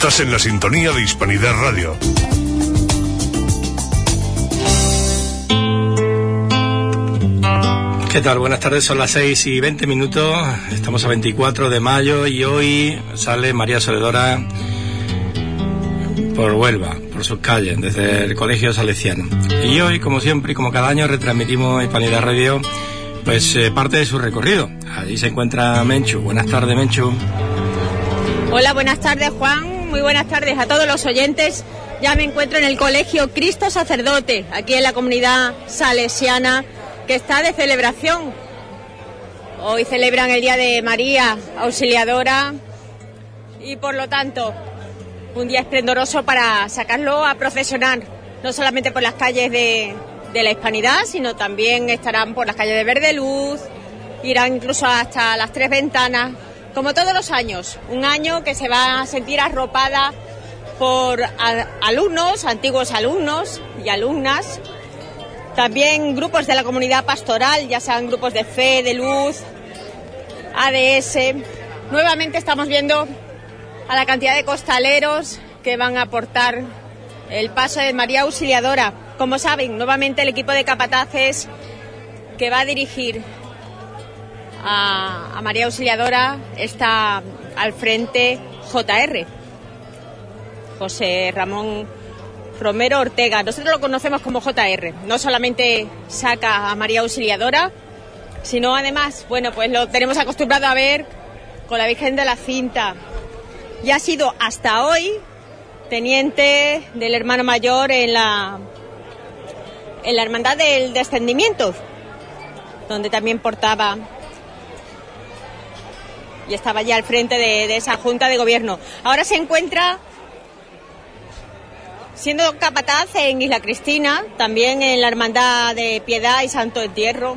Estás en la sintonía de Hispanidad Radio. ¿Qué tal? Buenas tardes, son las 6 y 20 minutos, estamos a 24 de mayo y hoy sale María Soledora por Huelva, por sus calles, desde el Colegio Salesiano. Y hoy, como siempre y como cada año, retransmitimos Hispanidad Radio, pues eh, parte de su recorrido. Allí se encuentra Menchu. Buenas tardes, Menchu. Hola, buenas tardes, Juan. Muy buenas tardes a todos los oyentes. Ya me encuentro en el Colegio Cristo Sacerdote, aquí en la comunidad salesiana que está de celebración. Hoy celebran el Día de María Auxiliadora y por lo tanto un día esplendoroso para sacarlo a procesionar, no solamente por las calles de, la Hispanidad, sino también estarán por las calles de Verde Luz, irán incluso hasta las tres ventanas, como todos los años. Un año que se va a sentir arropada por alumnos, antiguos alumnos y alumnas también grupos de la comunidad pastoral, ya sean grupos de fe, de luz, ADS. Nuevamente estamos viendo a la cantidad de costaleros que van a aportar el paso de María Auxiliadora. Como saben, nuevamente el equipo de capataces que va a dirigir a, María Auxiliadora está al frente JR, José Ramón Romero Ortega. Nosotros lo conocemos como JR. No solamente saca a María Auxiliadora, sino además, bueno, pues lo tenemos acostumbrado a ver con la Virgen de la Cinta. Y ha sido hasta hoy teniente del hermano mayor en la, en la Hermandad del Descendimiento, donde también portaba y estaba ya al frente de, esa Junta de Gobierno. Ahora se encuentra siendo capataz en Isla Cristina, también en la Hermandad de Piedad y Santo Entierro.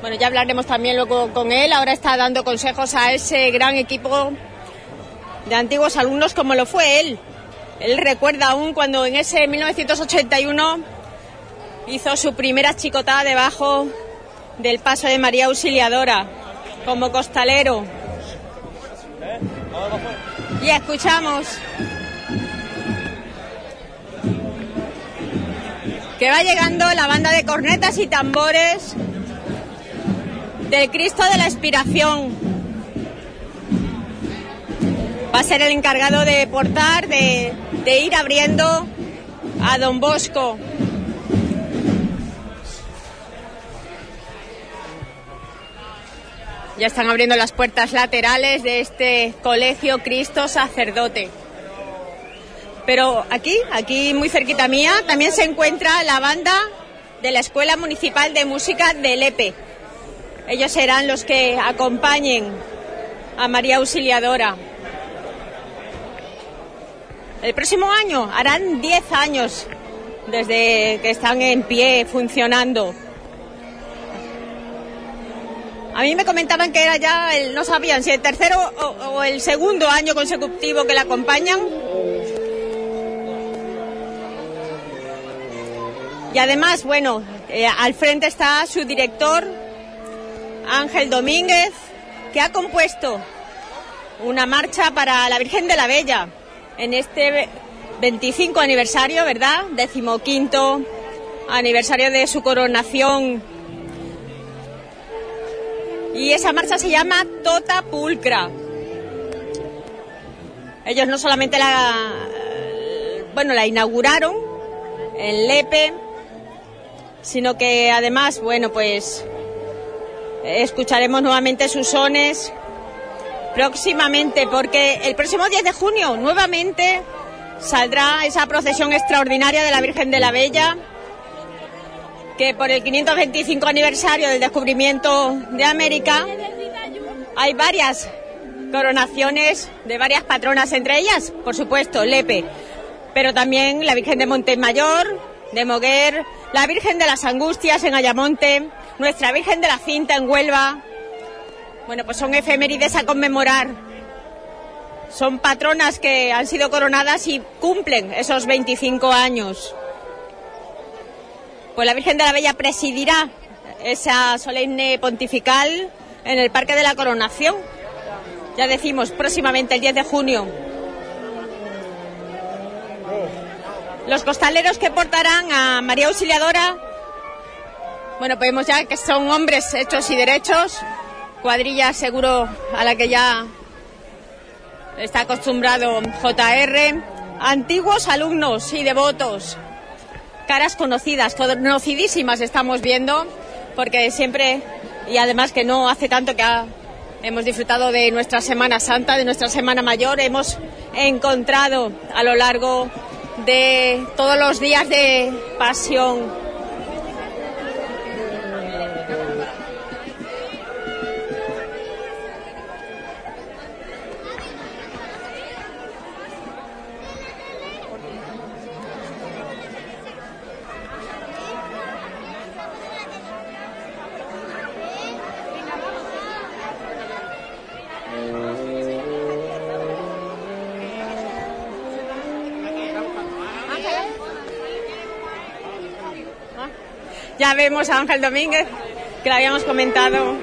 Bueno, ya hablaremos también luego con él. Ahora está dando consejos a ese gran equipo de antiguos alumnos como lo fue él. Él recuerda aún cuando en ese 1981 hizo su primera chicotada debajo del paso de María Auxiliadora como costalero. Y escuchamos que va llegando la banda de cornetas y tambores del Cristo de la Expiración. Va a ser el encargado de portar, de, de ir abriendo a Don Bosco. Ya están abriendo las puertas laterales de este colegio Cristo sacerdote. Pero aquí, aquí muy cerquita mía, también se encuentra la banda de la Escuela Municipal de Música de Lepe. Ellos serán los que acompañen a María Auxiliadora. El próximo año harán 10 años desde que están en pie funcionando. A mí me comentaban que era ya, el, no sabían si el tercero o, el segundo año consecutivo que la acompañan. Y además, bueno, eh, al frente está su director, Ángel Domínguez, que ha compuesto una marcha para la Virgen de la Bella en este 25 aniversario, ¿verdad? Decimoquinto aniversario de su coronación. Y esa marcha se llama Tota Pulcra. Ellos no solamente la, bueno, la inauguraron en Lepe, sino que además, bueno, pues escucharemos nuevamente sus sones próximamente, porque el próximo 10 de junio nuevamente saldrá esa procesión extraordinaria de la Virgen de la Bella, que por el 525 aniversario del descubrimiento de América hay varias coronaciones de varias patronas, entre ellas, por supuesto, Lepe, pero también la Virgen de Montemayor, de Moguer, la Virgen de las Angustias en Ayamonte, nuestra Virgen de la Cinta en Huelva. Bueno, pues son efemérides a conmemorar. Son patronas que han sido coronadas y cumplen esos 25 años. Pues la Virgen de la Bella presidirá esa solemne pontifical en el Parque de la Coronación. Ya decimos, próximamente el 10 de junio. los costaleros que portarán a María Auxiliadora, bueno, vemos ya que son hombres hechos y derechos, cuadrilla seguro a la que ya está acostumbrado JR, antiguos alumnos y devotos, caras conocidas, conocidísimas estamos viendo, porque siempre, y además que no hace tanto que hemos disfrutado de nuestra Semana Santa, de nuestra Semana Mayor, hemos encontrado a lo largo de todos los días de pasión vemos a Ángel Domínguez, que lo habíamos comentado,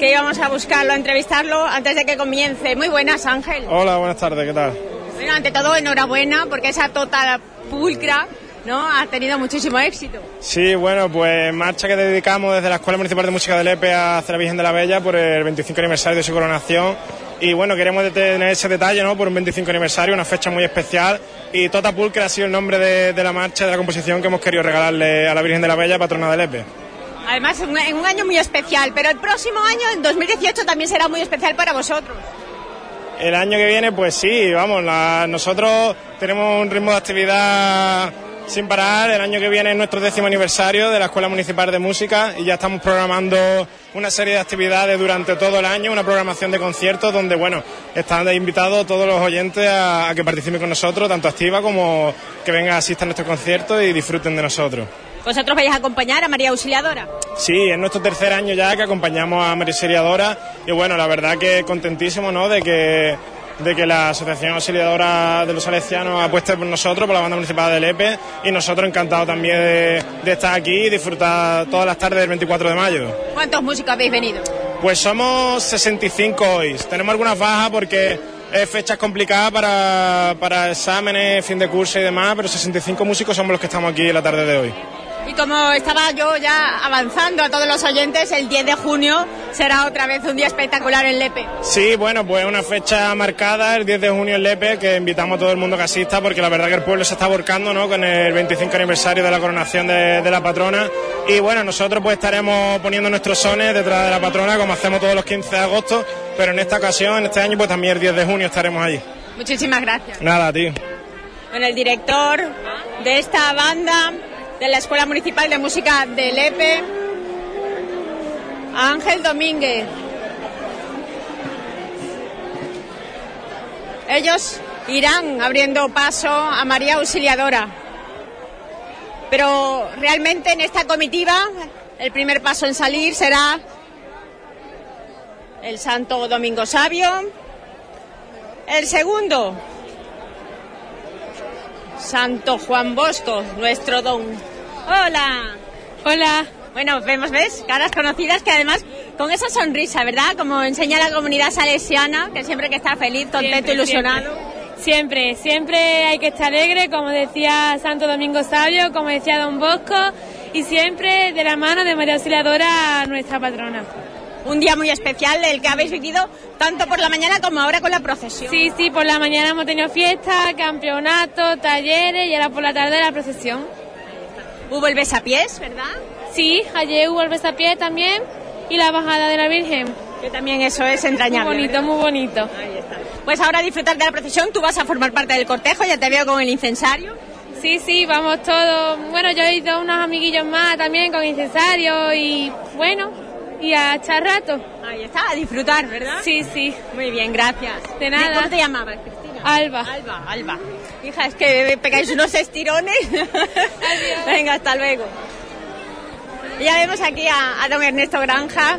que íbamos a buscarlo, a entrevistarlo antes de que comience. Muy buenas, Ángel. Hola, buenas tardes, ¿qué tal? Bueno, ante todo, enhorabuena, porque esa total pulcra ¿no? Ha tenido muchísimo éxito. Sí, bueno, pues marcha que dedicamos desde la Escuela Municipal de Música de Lepe hacia la Virgen de la Bella por el 25 aniversario de su coronación. Y bueno, queremos tener ese detalle, ¿no? Por un 25 aniversario, una fecha muy especial y Tota Pulcra ha sido el nombre de, la marcha, de la composición que hemos querido regalarle a la Virgen de la Bella, patrona de Lepe. Además, en un año muy especial, pero el próximo año, en 2018, también será muy especial para vosotros. El año que viene, pues sí, vamos, nosotros tenemos un ritmo de actividad sin parar. El año que viene es nuestro décimo aniversario de la Escuela Municipal de Música y ya estamos programando una serie de actividades durante todo el año, una programación de conciertos donde, bueno, están invitados todos los oyentes a, que participen con nosotros, tanto activa como que vengan, asistan a nuestros conciertos y disfruten de nosotros. ¿Vosotros vais a acompañar a María Auxiliadora? Sí, es nuestro tercer año ya que acompañamos a María Auxiliadora y bueno, la verdad que contentísimo, ¿no? De que de que la Asociación Auxiliadora de los Salesianos apueste por nosotros, por la banda municipal de Lepe, y nosotros encantados también de, estar aquí y disfrutar todas las tardes del 24 de mayo. ¿Cuántos músicos habéis venido? Pues somos 65 hoy. Tenemos algunas bajas porque es fechas complicadas para, para exámenes, fin de curso y demás, pero 65 músicos somos los que estamos aquí en la tarde de hoy. Y como estaba yo ya avanzando a todos los oyentes, el 10 de junio será otra vez un día espectacular en Lepe. Sí, bueno, pues una fecha marcada, el 10 de junio en Lepe, que invitamos a todo el mundo que asista, porque la verdad que el pueblo se está volcando ¿no? con el 25 aniversario de la coronación de, de la patrona. Y bueno, nosotros pues estaremos poniendo nuestros sones detrás de la patrona, como hacemos todos los 15 de agosto, pero en esta ocasión, en este año, pues también el 10 de junio estaremos allí. Muchísimas gracias. Nada, tío. Con el director de esta banda, de la Escuela Municipal de Música de Lepe, Ángel Domínguez. Ellos irán abriendo paso a María Auxiliadora. Pero realmente en esta comitiva el primer paso en salir será el Santo Domingo Sabio. El segundo, Santo Juan Bosco, nuestro don. Hola. Hola. Bueno, vemos, ¿ves? Caras conocidas que además con esa sonrisa, ¿verdad? Como enseña la comunidad salesiana, que siempre que está feliz, contento, ilusionado. Siempre. siempre, hay que estar alegre, como decía Santo Domingo Sabio, como decía Don Bosco, y siempre de la mano de María Auxiliadora, nuestra patrona un día muy especial el que habéis vivido tanto por la mañana como ahora con la procesión. Sí, sí, por la mañana hemos tenido fiesta, campeonato, talleres y ahora por la tarde la procesión. Hubo el besapiés, ¿verdad? Sí, ayer hubo el besapiés también y la bajada de la Virgen. Que también eso es entrañable. Muy bonito, muy bonito. Ahí está. Pues ahora disfrutar de la procesión, tú vas a formar parte del cortejo, ya te veo con el incensario. Sí, sí, vamos todos. Bueno, yo he ido unos amiguillos más también con incensario y bueno, y a echar rato. Ahí está, a disfrutar, ¿verdad? Sí, sí. Muy bien, gracias. De nada. ¿Cómo te llamabas? Alba. Alba, Alba. Hija, es que pegáis unos estirones. Adiós. Venga, hasta luego. Ya vemos aquí a, don Ernesto Granja,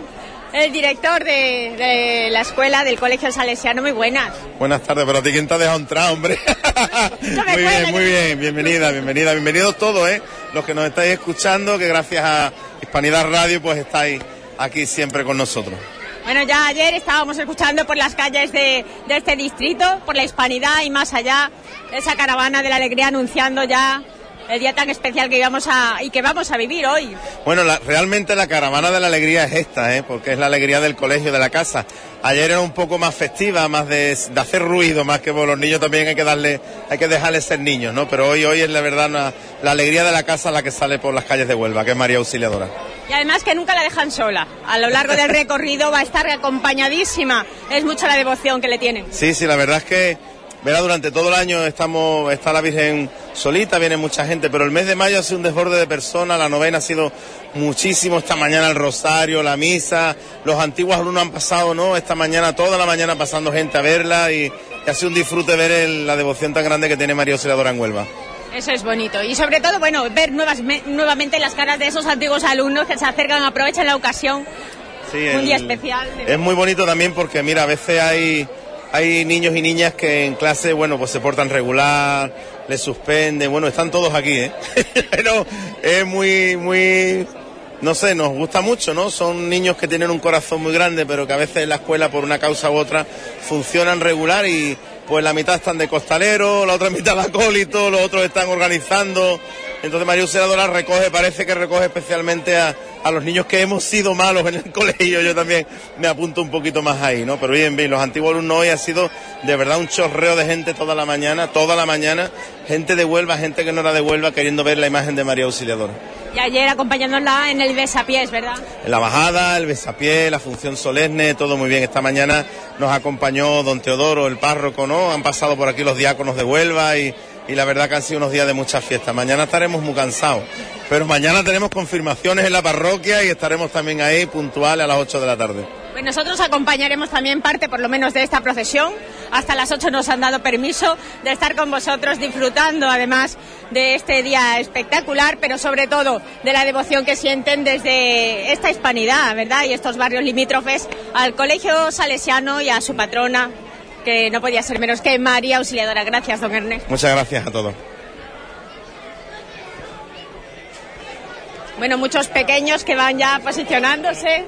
el director de, la escuela del Colegio Salesiano. Muy buenas. Buenas tardes, pero a ti quién te ha dejado entrar, hombre. muy bien, muy bien. Bienvenida, bienvenida. Bienvenidos todos, ¿eh? Los que nos estáis escuchando, que gracias a Hispanidad Radio, pues estáis aquí siempre con nosotros. Bueno, ya ayer estábamos escuchando por las calles de, este distrito, por la hispanidad y más allá, esa caravana de la alegría anunciando ya el día tan especial que íbamos a y que vamos a vivir hoy. Bueno, realmente la caravana de la alegría es esta, ¿eh? porque es la alegría del colegio, de la casa. Ayer era un poco más festiva, más de, hacer ruido, más que por los niños también hay que darle, hay que dejarles ser niños, ¿no? Pero hoy, hoy es la verdad la alegría de la casa la que sale por las calles de Huelva, que es María Auxiliadora. Y además que nunca la dejan sola. A lo largo del recorrido va a estar acompañadísima. Es mucha la devoción que le tienen. Sí, sí, la verdad es que verá, durante todo el año estamos, está la Virgen solita, viene mucha gente, pero el mes de mayo ha sido un desborde de personas, la novena ha sido muchísimo, esta mañana el rosario, la misa, los antiguos alumnos han pasado, ¿no? Esta mañana, toda la mañana pasando gente a verla y, ha sido un disfrute ver la devoción tan grande que tiene María Auxiliadora en Huelva. Eso es bonito. Y sobre todo, bueno, ver nuevas, nuevamente las caras de esos antiguos alumnos que se acercan, aprovechan la ocasión. Sí, un día especial. Es muy bonito también porque, mira, a veces hay hay niños y niñas que en clase, bueno, pues se portan regular, les suspenden, bueno, están todos aquí, ¿eh? Pero es muy, muy, no sé, nos gusta mucho, ¿no? Son niños que tienen un corazón muy grande, pero que a veces en la escuela, por una causa u otra, funcionan regular y pues la mitad están de costalero, la otra mitad de acólito, los otros están organizando. Entonces María Auxiliadora recoge, parece que recoge especialmente a, a los niños que hemos sido malos en el colegio, yo también me apunto un poquito más ahí, ¿no? Pero bien, bien, los antiguos alumnos hoy ha sido de verdad un chorreo de gente toda la mañana, toda la mañana, gente de Huelva, gente que no era de Huelva, queriendo ver la imagen de María Auxiliadora. Y ayer acompañándola en el besapiés, ¿verdad? En la bajada, el besapiés, la función solemne, todo muy bien. Esta mañana nos acompañó don Teodoro, el párroco, ¿no? Han pasado por aquí los diáconos de Huelva y y la verdad que han sido unos días de mucha fiesta. Mañana estaremos muy cansados, pero mañana tenemos confirmaciones en la parroquia y estaremos también ahí puntuales a las 8 de la tarde. Pues nosotros acompañaremos también parte, por lo menos, de esta procesión. Hasta las 8 nos han dado permiso de estar con vosotros disfrutando, además, de este día espectacular, pero sobre todo de la devoción que sienten desde esta hispanidad, ¿verdad? Y estos barrios limítrofes al Colegio Salesiano y a su patrona, que no podía ser menos que María Auxiliadora. Gracias, don Ernest. Muchas gracias a todos. Bueno, muchos pequeños que van ya posicionándose.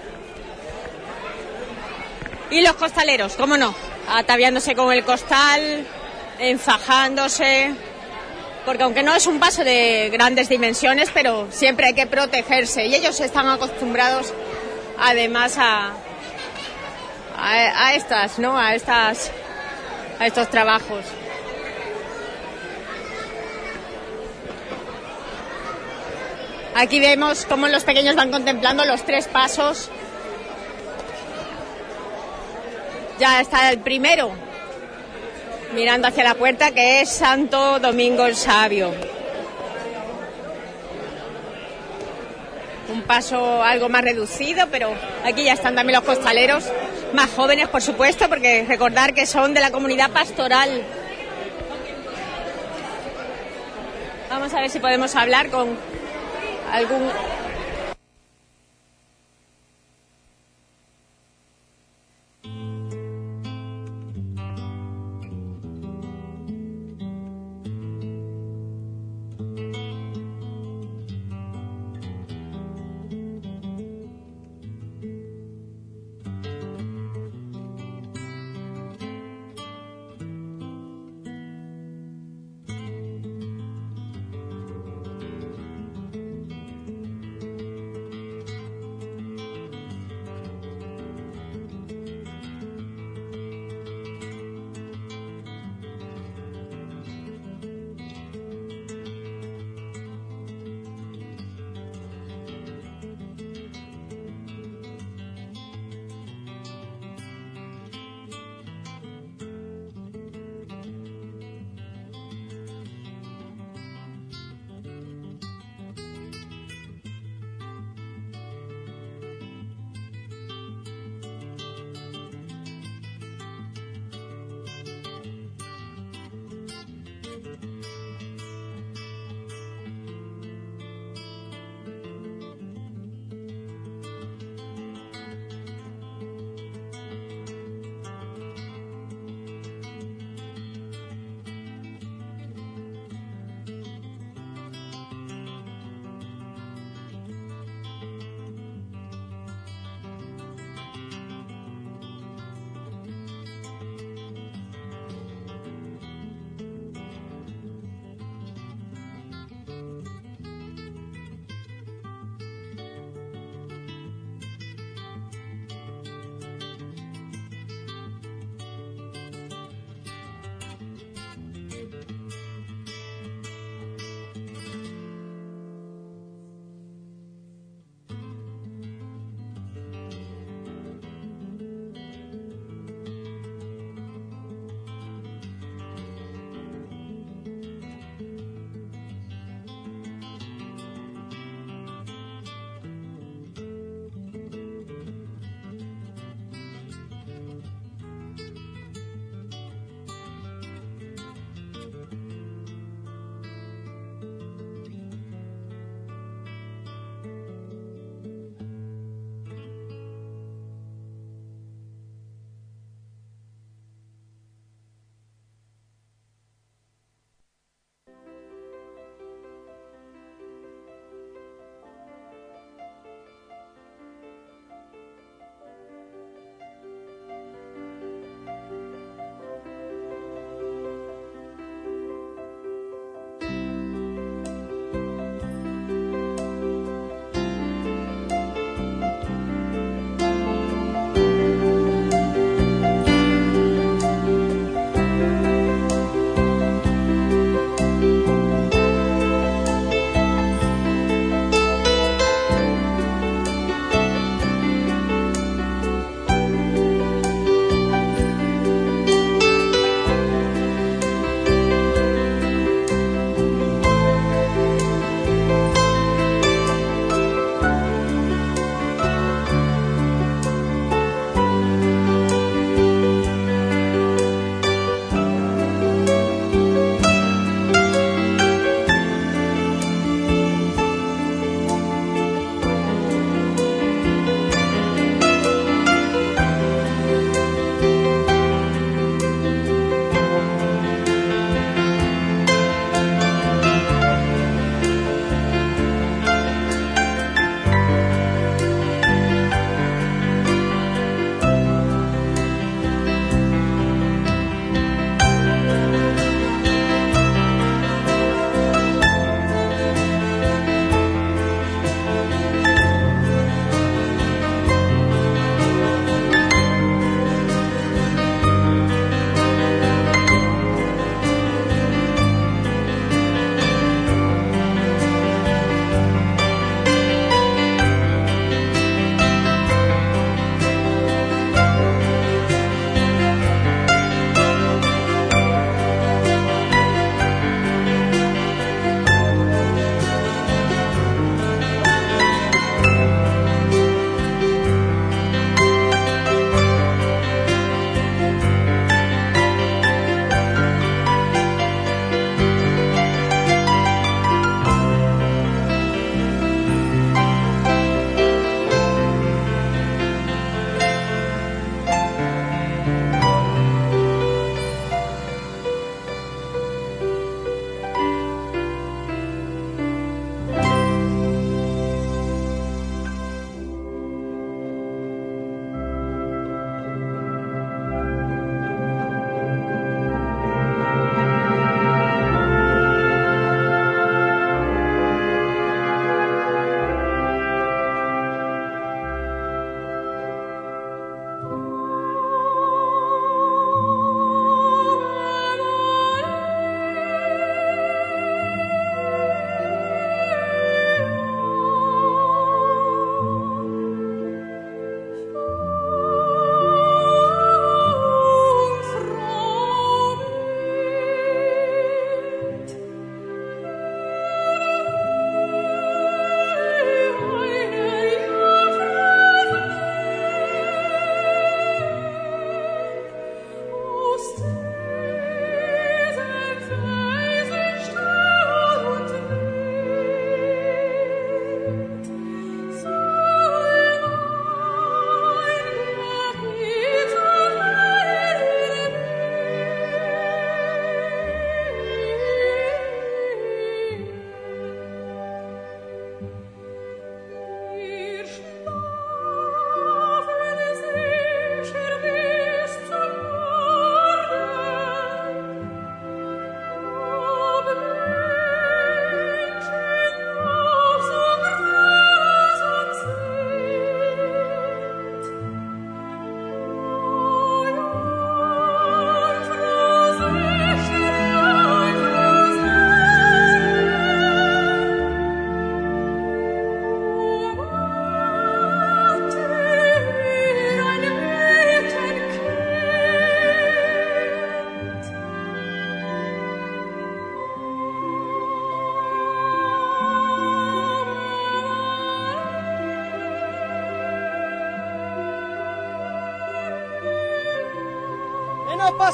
Y los costaleros, cómo no, ataviándose con el costal, enfajándose, porque aunque no es un paso de grandes dimensiones, pero siempre hay que protegerse y ellos están acostumbrados además a, a, estas, ¿no? A estas, a estos trabajos. Aquí vemos cómo los pequeños van contemplando los tres pasos. Ya está el primero, mirando hacia la puerta, que es Santo Domingo el Sabio. un paso algo más reducido, pero aquí ya están también los costaleros, más jóvenes por supuesto, porque recordar que son de la comunidad pastoral. Vamos a ver si podemos hablar con algún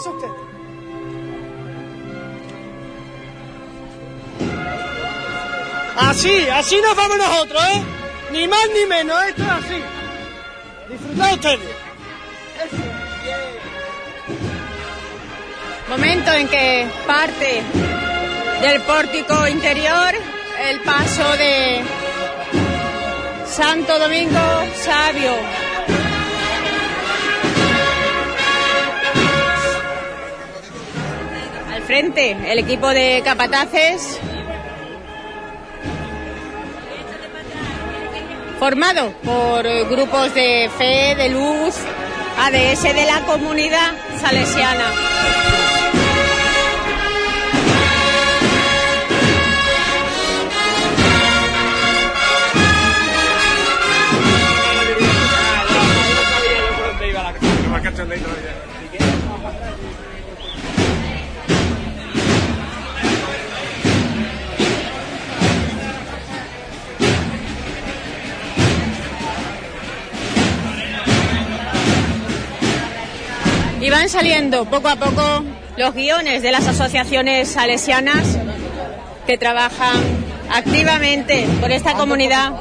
Usted. Así, así nos vamos nosotros, ¿eh? Ni más ni menos, esto es así. Disfrutad ustedes. Momento en que parte del pórtico interior el paso de Santo Domingo Sabio. Frente el equipo de capataces formado por grupos de fe, de luz, ADS de la comunidad salesiana. Van saliendo poco a poco los guiones de las asociaciones salesianas que trabajan activamente por esta comunidad.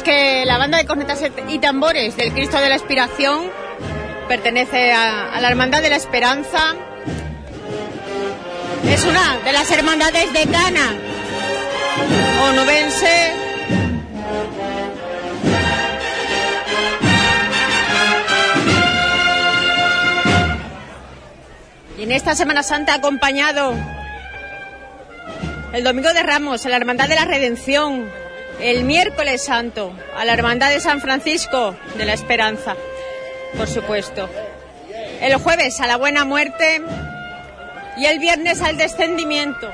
Que la banda de cornetas y tambores del Cristo de la Expiración pertenece a, la Hermandad de la Esperanza. Es una de las hermandades de Cana, onubense. Y en esta Semana Santa ha acompañado el Domingo de Ramos a la Hermandad de la Redención, el miércoles santo a la Hermandad de San Francisco de la Esperanza, por supuesto. El jueves a la Buena Muerte y el viernes al Descendimiento.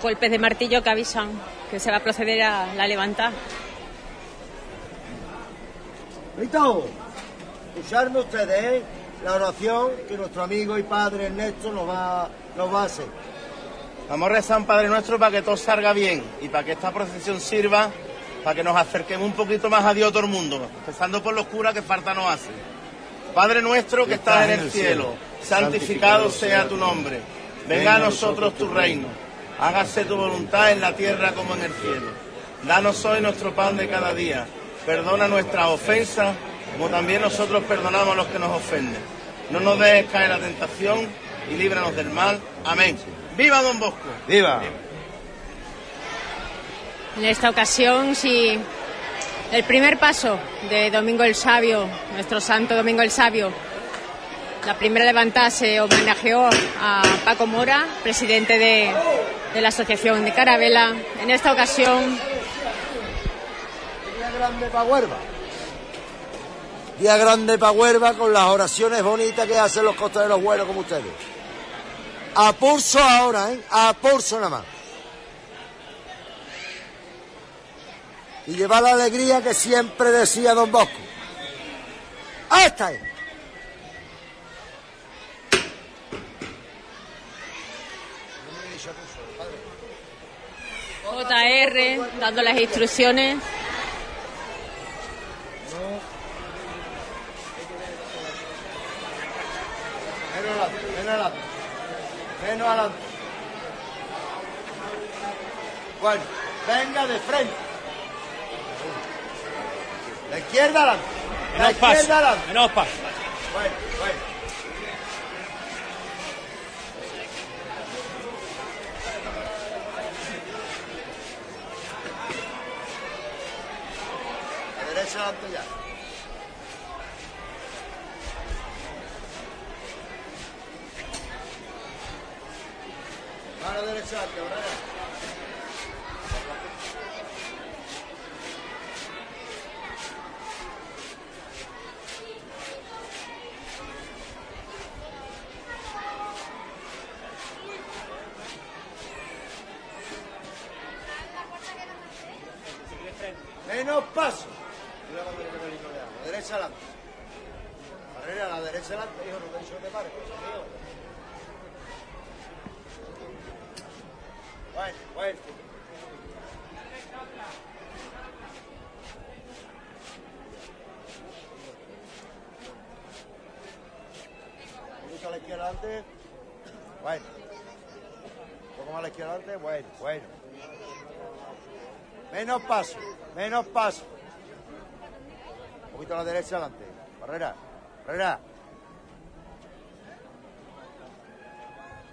Los golpes de martillo que avisan que se va a proceder a la levantada. Rito, escucharme ustedes, ¿eh? La oración que nuestro amigo y padre Ernesto nos va, nos va a hacer. Vamos a rezar un Padre Nuestro para que todo salga bien y para que esta procesión sirva para que nos acerquemos un poquito más a Dios todo el mundo, empezando por los curas que falta nos hacen. Padre nuestro que estás en el cielo, santificado sea tu nombre. Venga a nosotros tu reino. Hágase tu voluntad en la tierra como en el cielo. Danos hoy nuestro pan de cada día. Perdona nuestras ofensas, como también nosotros perdonamos a los que nos ofenden. No nos dejes caer en la tentación y líbranos del mal. Amén. ¡Viva Don Bosco! ¡Viva! En esta ocasión, sí, el primer paso de Domingo el Sabio, nuestro santo Domingo el Sabio, la primera levantada se homenajeó a Paco Mora, presidente de, de la Asociación de Carabela. En esta ocasión... Día grande para Huerva. Día grande para Huerva con las oraciones bonitas que hacen los costaleros buenos como ustedes. A pulso ahora, ¿eh? A pulso nada más. Y llevar la alegría que siempre decía Don Bosco. ¡Esta es! JR dando las instrucciones. Menos adelante, menos adelante. Menos adelante. Bueno, venga de frente. La izquierda adelante. La izquierda adelante. Menos paso. Bueno, adelante ya. Mano derecha adelante, ahora. Menos paso. Mira cuando le pega el hilo de agua. Derecha adelante. Barrera, a la derecha adelante, hijo, no te he dicho que te pares, cosa mío. Bueno, bueno. Un poquito a la izquierda adelante. Bueno. Un poco más a la izquierda adelante. Bueno, bueno. Menos paso, menos paso. Un poquito a la derecha adelante. Barrera, barrera.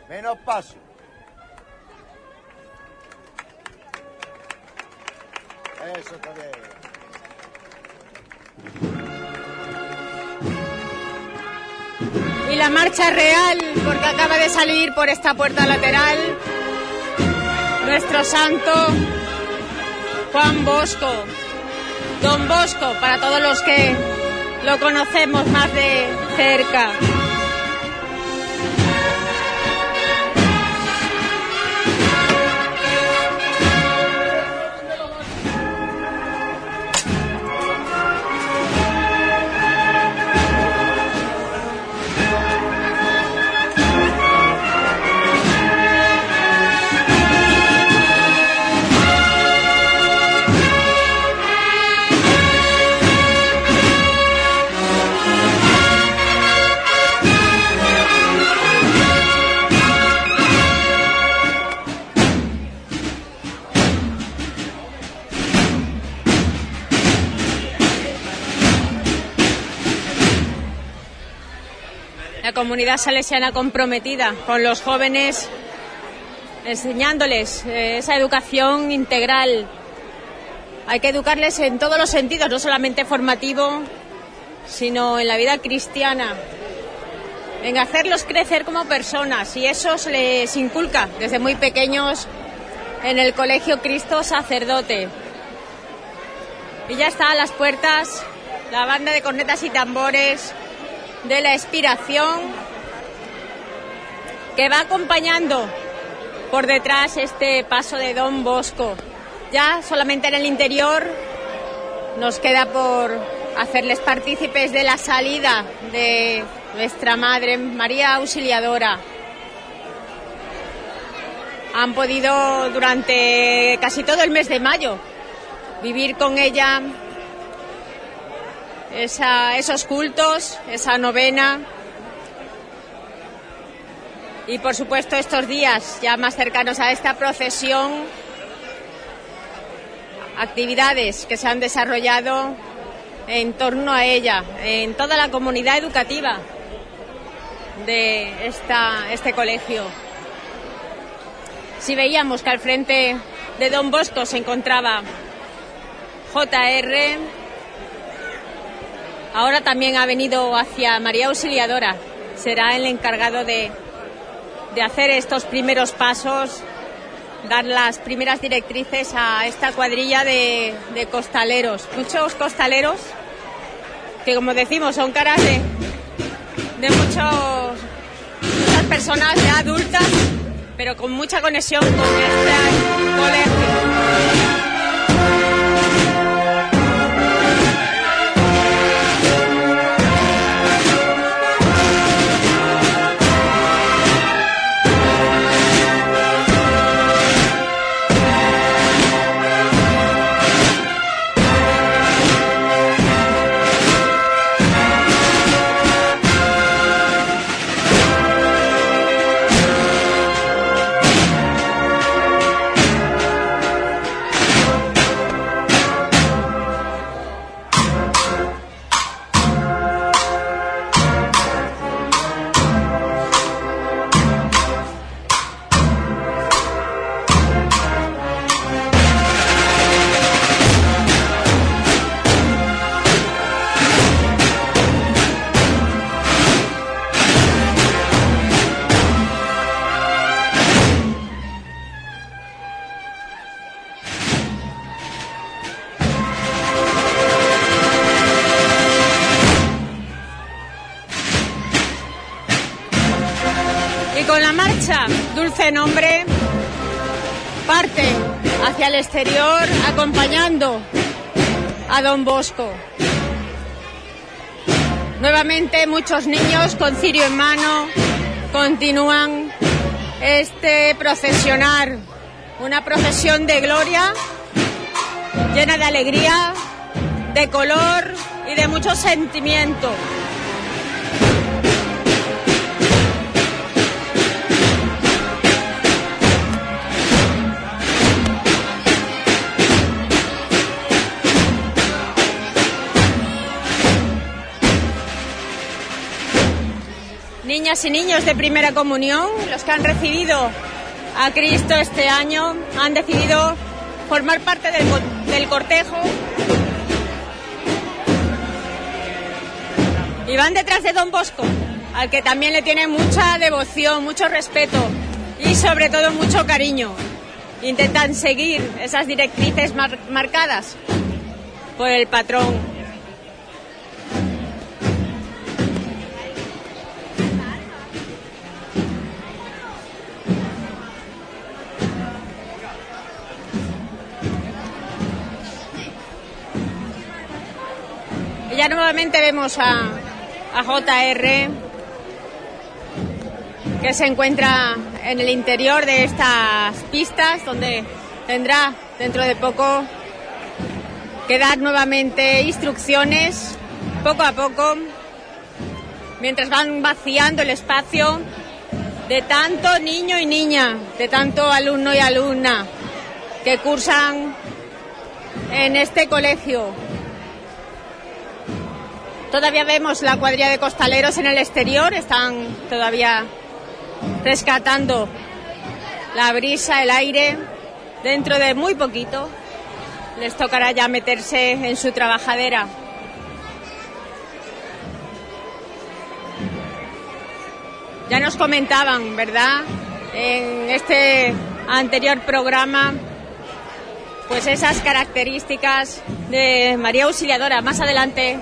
Menos paso. Eso está bien. Y la marcha real, porque acaba de salir por esta puerta lateral nuestro santo Juan Bosco. Don Bosco, para todos los que lo conocemos más de cerca. Comunidad salesiana comprometida con los jóvenes, enseñándoles eh, esa educación integral. Hay que educarles en todos los sentidos, no solamente formativo, sino en la vida cristiana, en hacerlos crecer como personas y eso se les inculca desde muy pequeños en el Colegio Cristo Sacerdote. Y ya está a las puertas la banda de cornetas y tambores de la expiración que va acompañando por detrás este paso de Don Bosco. Ya solamente en el interior nos queda por hacerles partícipes de la salida de nuestra Madre María Auxiliadora. Han podido durante casi todo el mes de mayo vivir con ella esos cultos, esa novena. Y por supuesto estos días ya más cercanos a esta procesión, actividades que se han desarrollado en torno a ella, en toda la comunidad educativa de esta, este colegio. Si veíamos que al frente de Don Bosco se encontraba JR, ahora también ha venido hacia María Auxiliadora. Será el encargado de, de hacer estos primeros pasos, dar las primeras directrices a esta cuadrilla de, de costaleros. Muchos costaleros que, como decimos, son caras de, de muchos, muchas personas ya adultas, pero con mucha conexión con este colegio. Marcha Dulce Nombre parte hacia el exterior acompañando a Don Bosco. Nuevamente muchos niños con cirio en mano continúan este procesionar, una procesión de gloria llena de alegría, de color y de mucho sentimiento. Niñas y niños de primera comunión, los que han recibido a Cristo este año, han decidido formar parte del, co- del cortejo y van detrás de Don Bosco, al que también le tiene mucha devoción, mucho respeto y sobre todo mucho cariño. Intentan seguir esas directrices mar- marcadas por el patrón nuevamente vemos a, a JR que se encuentra en el interior de estas pistas donde tendrá dentro de poco que dar nuevamente instrucciones poco a poco mientras van vaciando el espacio de tanto niño y niña, de tanto alumno y alumna que cursan en este colegio. Todavía vemos la cuadrilla de costaleros en el exterior, están todavía rescatando la brisa, el aire. Dentro de muy poquito les tocará ya meterse en su trabajadera. Ya nos comentaban, ¿verdad? En este anterior programa, pues esas características de María Auxiliadora. Más adelante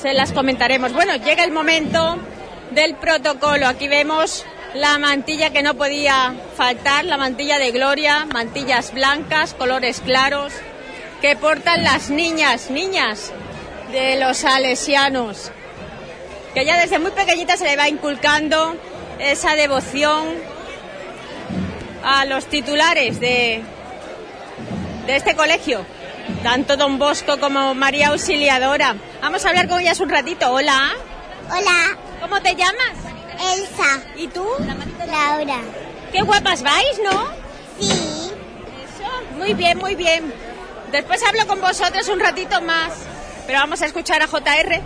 se las comentaremos. Bueno, llega el momento del protocolo. Aquí vemos la mantilla que no podía faltar, la mantilla de gloria, mantillas blancas, colores claros, que portan las niñas, niñas de los salesianos, que ya desde muy pequeñita se le va inculcando esa devoción a los titulares de, de este colegio, tanto don Bosco como María Auxiliadora. Vamos a hablar con ellas un ratito. Hola. Hola, ¿Cómo te llamas? Elsa. ¿Y tú? Laura. Qué guapas vais, ¿no? Sí. Eso, muy bien, muy bien. Después hablo con vosotros un ratito más, pero vamos a escuchar a JR.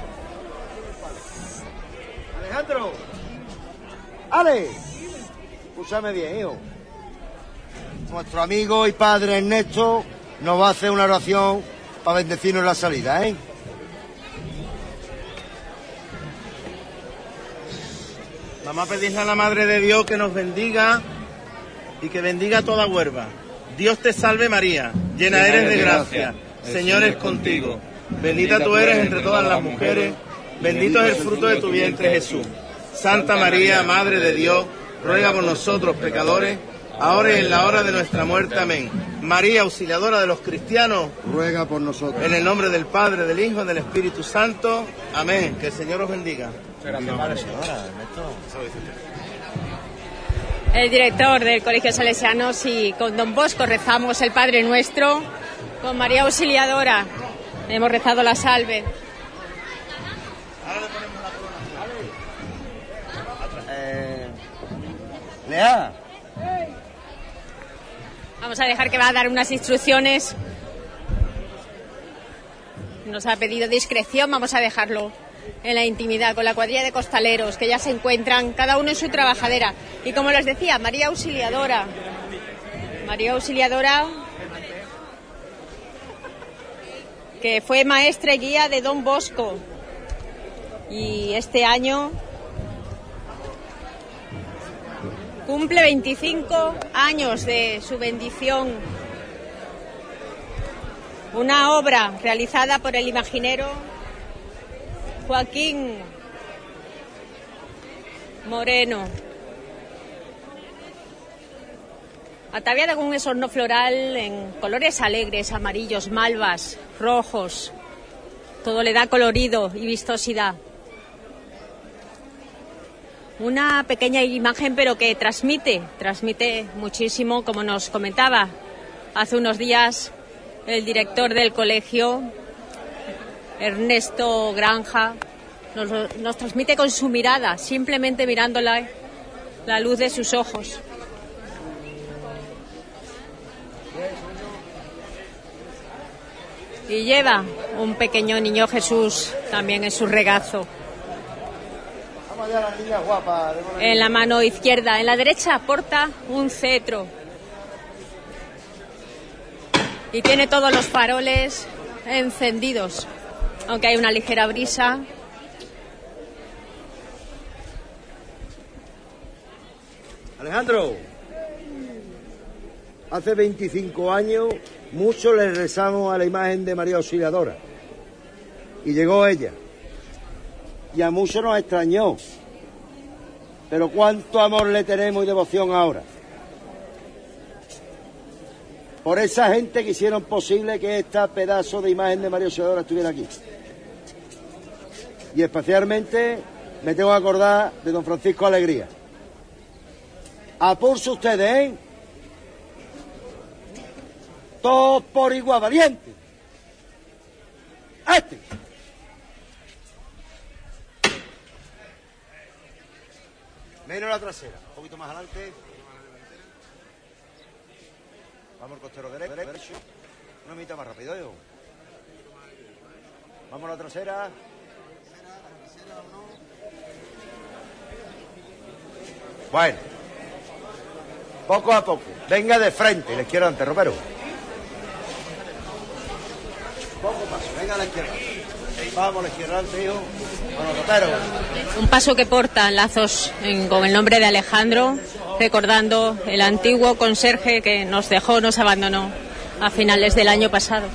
Alejandro. Ale. Escúchame bien, hijo. Nuestro amigo y padre Ernesto nos va a hacer una oración para bendecirnos la salida, ¿eh? Vamos a pedirle a la Madre de Dios que nos bendiga y que bendiga toda huerva. Dios te salve María, llena eres de gracia, Señor es contigo. Bendita tú eres entre todas las mujeres, bendito es el fruto de tu vientre Jesús. Santa María, Madre de Dios, ruega por nosotros pecadores, ahora y en la hora de nuestra muerte. Amén. María, auxiliadora de los cristianos, Ruega por nosotros. en el nombre del Padre, del Hijo y del Espíritu Santo. Amén. Que el Señor os bendiga. El director del Colegio Salesianos y con don Bosco rezamos el Padre Nuestro, con María Auxiliadora hemos rezado la salve. Eh, Lea. Vamos a dejar que va a dar unas instrucciones. Nos ha pedido discreción, vamos a dejarlo en la intimidad con la cuadrilla de costaleros que ya se encuentran cada uno en su trabajadera. Y como les decía, María Auxiliadora. María Auxiliadora, que fue maestra y guía de Don Bosco. Y este año cumple 25 años de su bendición. Una obra realizada por el imaginero Joaquín Moreno. Ataviada con un esorno floral en colores alegres, amarillos, malvas, rojos. Todo le da colorido y vistosidad. Una pequeña imagen pero que transmite, transmite muchísimo, como nos comentaba hace unos días el director del colegio, Ernesto Granja, nos, transmite con su mirada, simplemente mirándola la luz de sus ojos. Y lleva un pequeño niño Jesús también en su regazo. En la mano izquierda, en la derecha porta un cetro. Y tiene todos los faroles encendidos, aunque hay una ligera brisa. Alejandro, hace 25 años mucho le rezamos a la imagen de María Auxiliadora. Y llegó ella. Y a muchos nos extrañó. Pero cuánto amor le tenemos y devoción ahora. Por esa gente que hicieron posible que esta pedazo de imagen de María Auxiliadora estuviera aquí. Y especialmente me tengo que acordar de don Francisco Alegría. Apurse ustedes, ¿eh? Todos por igual, valiente. Este. Menos la trasera, un poquito más adelante. Vamos al costero dere- derecho. Una mitad más rápido, yo. Vamos a la trasera. Bueno. Poco a poco. Venga de frente, la izquierda ante Romero. Poco paso, venga a la izquierda. Vamos. Un paso que porta lazos en- con el nombre de Alejandro, recordando el antiguo conserje que nos dejó, nos abandonó a finales del año pasado.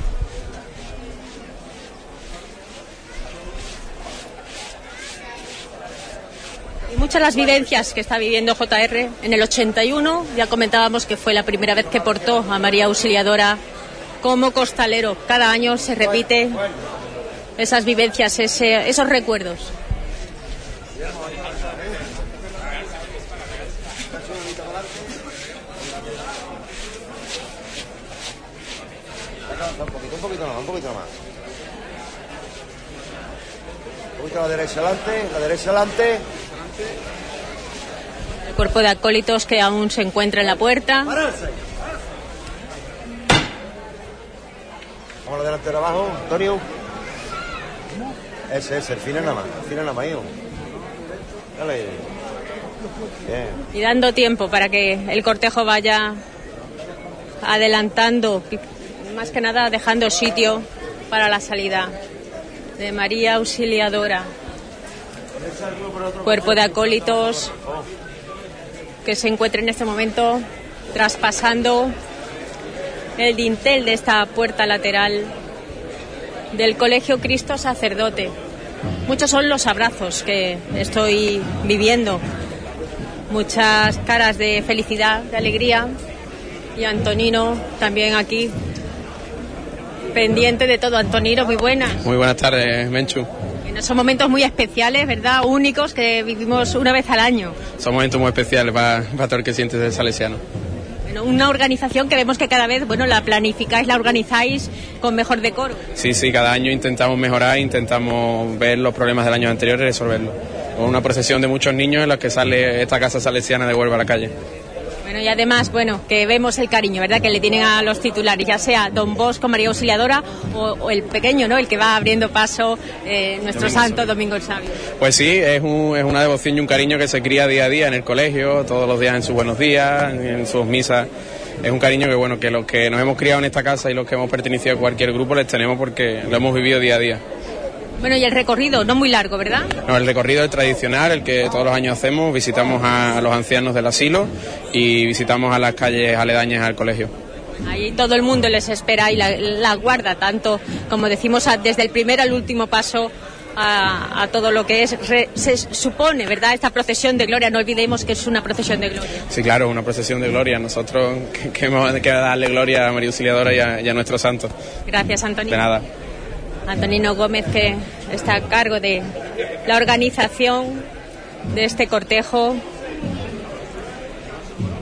Y muchas las vivencias que está viviendo JR. En el 81 ya comentábamos que fue la primera vez que portó a María Auxiliadora como costalero. Cada año se repite esas vivencias, ese, esos recuerdos. Un poquito, un poquito más, un poquito más. Un poquito a la derecha adelante, la derecha adelante. El cuerpo de acólitos que aún se encuentra en la puerta. Vamos a la delantera abajo, Antonio. Ese es, el final nada más, el final nada más. Dale. Y dando tiempo para que el cortejo vaya adelantando, más que nada dejando sitio para la salida de María Auxiliadora. Cuerpo de acólitos que se encuentra en este momento traspasando el dintel de esta puerta lateral del Colegio Cristo Sacerdote. Muchos son los abrazos que estoy viviendo, muchas caras de felicidad, de alegría y Antonino también aquí pendiente de todo. Antonino, muy buenas. Muy buenas tardes, Menchu. Bueno, son momentos muy especiales, ¿verdad? Únicos que vivimos una vez al año. Son momentos muy especiales para, para todo el que sientes de Salesiano. Una organización que vemos que cada vez, bueno, la planificáis, la organizáis con mejor decoro. Sí, sí, cada año intentamos mejorar, intentamos ver los problemas del año anterior y resolverlos. Una procesión de muchos niños en los que sale esta casa salesiana de Huelva a la calle. Bueno, y además, bueno, que vemos el cariño, ¿verdad?, que le tienen a los titulares, ya sea Don Bosco, María Auxiliadora o, o el pequeño, ¿no?, el que va abriendo paso, eh, nuestro Domingo santo Domingo el Sabio. Pues sí, es, un- es una devoción y un cariño que se cría día a día en el colegio, todos los días en sus buenos días, en sus misas. Es un cariño que, bueno, que los que nos hemos criado en esta casa y los que hemos pertenecido a cualquier grupo les tenemos porque lo hemos vivido día a día. Bueno, y el recorrido, no muy largo, ¿verdad? No, el recorrido es tradicional, el que todos los años hacemos, visitamos a los ancianos del asilo y visitamos a las calles aledañas al colegio. Ahí todo el mundo les espera y la, la guarda, tanto como decimos, desde el primer al último paso a, a todo lo que es, re- se supone, ¿verdad? Esta procesión de gloria, no olvidemos que es una procesión de gloria. Sí, claro, una procesión de gloria. Nosotros que- queremos que darle gloria a María Auxiliadora y a, y a nuestro santo. Gracias, Antonio. De nada. Antonino Gómez, que está a cargo de la organización de este cortejo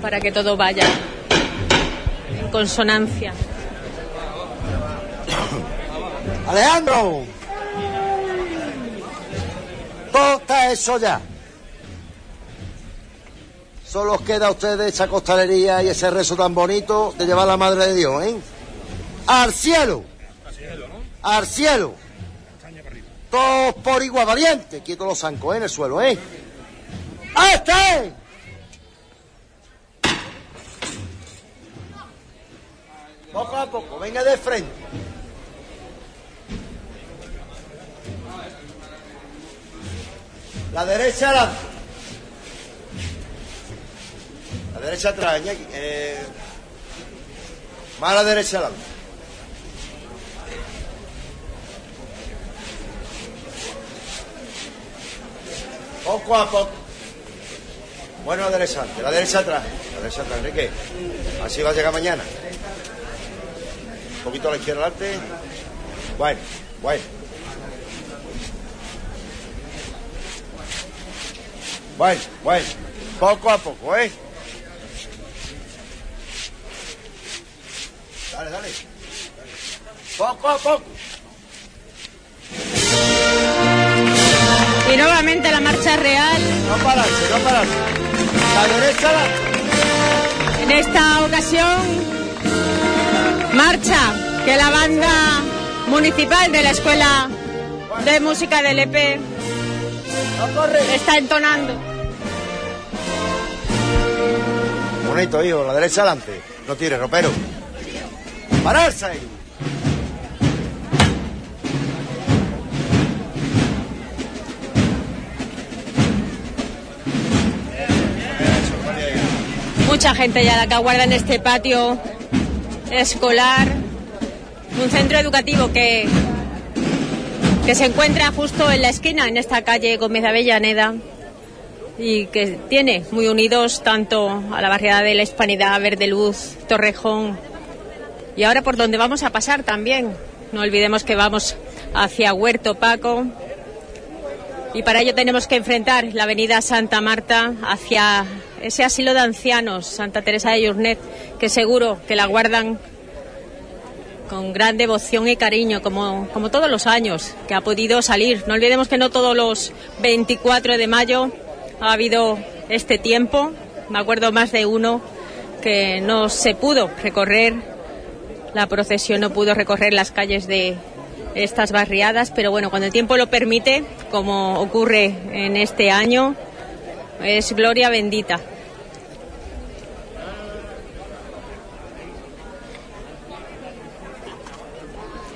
para que todo vaya en consonancia. Alejandro. Todo está eso ya. Solo os queda a ustedes esa costalería y ese rezo tan bonito de llevar la Madre de Dios, ¿eh? Al cielo. Al cielo. Todos por igual valiente. Quietos los zancos. En el suelo, ¿eh? ¡Este! Poco a poco, venga de frente. La derecha adelante. La derecha atrás. Eh, más la derecha adelante. Poco a poco. Bueno, adelante, la derecha atrás. La derecha atrás, Enrique. Así va a llegar mañana. Un poquito a la izquierda adelante. Bueno, bueno. Bueno, bueno, poco a poco, ¿eh? Dale, dale. Poco a poco. Y nuevamente la marcha real. No pararse, no pararse. La derecha. En esta ocasión, marcha que la banda municipal de la Escuela de Música del EP está entonando. Bonito, hijo, la derecha adelante. No tires, ropero. Pararse ahí. Mucha gente ya la que aguarda en este patio escolar, un centro educativo que, que se encuentra justo en la esquina, en esta calle Gómez Avellaneda, y que tiene muy unidos tanto a la barriada de la Hispanidad, Verde Luz, Torrejón, y ahora por donde vamos a pasar también. No olvidemos que vamos hacia Huerto Paco. Y para ello tenemos que enfrentar la avenida Santa Marta hacia ese asilo de ancianos, Santa Teresa de Yurnet, que seguro que la guardan con gran devoción y cariño, como, como todos los años que ha podido salir. No olvidemos que no todos los 24 de mayo ha habido este tiempo. Me acuerdo más de uno que no se pudo recorrer, la procesión no pudo recorrer las calles de estas barriadas, pero bueno, cuando el tiempo lo permite, como ocurre en este año, es gloria bendita.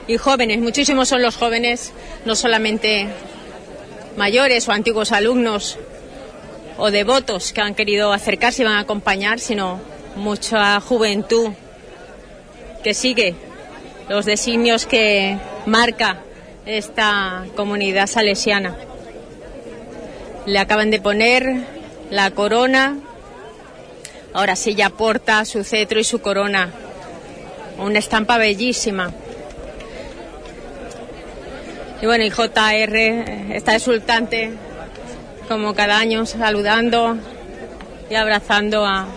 Y jóvenes, muchísimos son los jóvenes, no solamente mayores o antiguos alumnos o devotos que han querido acercarse y van a acompañar, sino mucha juventud que sigue los designios que marca esta comunidad salesiana. Le acaban de poner la corona, ahora sí ya porta su cetro y su corona, una estampa bellísima. Y bueno, el JR está exultante, como cada año, saludando y abrazando a,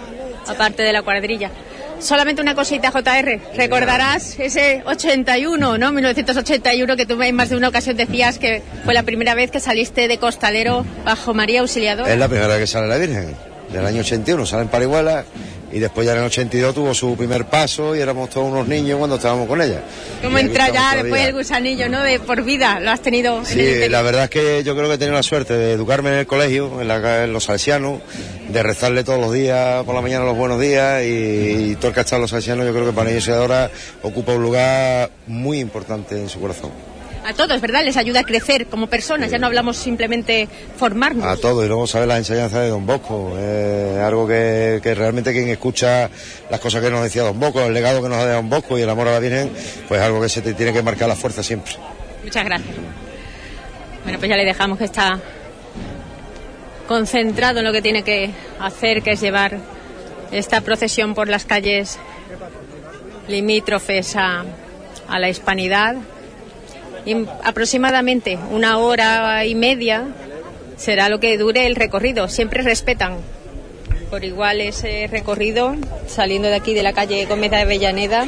parte de la cuadrilla. Solamente una cosita, JR. Recordarás ese 81, ¿no? 1981, que tú en más de una ocasión decías que fue la primera vez que saliste de costalero bajo María Auxiliadora. Es la primera vez que sale la Virgen, del año 81, sale en Parihuela y después ya en el 82 tuvo su primer paso y éramos todos unos niños cuando estábamos con ella. ¿Cómo entra ya después el gusanillo, no? De por vida, lo has tenido. Sí, la verdad es que yo creo que he tenido la suerte de educarme en el colegio, en, los salesianos, de rezarle todos los días, por la mañana los buenos días y, todo el estado en los salesianos yo creo que para ellos ahora ocupa un lugar muy importante en su corazón a todos, ¿verdad? Les ayuda a crecer como personas, ya no hablamos simplemente formarnos. A todos, y luego saber la enseñanza de Don Bosco, es algo que, realmente quien escucha las cosas que nos decía Don Bosco, el legado que nos ha dado Don Bosco y el amor a la Virgen, pues algo que se te tiene que marcar la fuerza siempre. Muchas gracias. Bueno, pues ya le dejamos que está concentrado en lo que tiene que hacer, que es llevar esta procesión por las calles limítrofes a, a la hispanidad aproximadamente una hora y media será lo que dure el recorrido. Siempre respetan por igual ese recorrido saliendo de aquí de la calle Gómez de Avellaneda.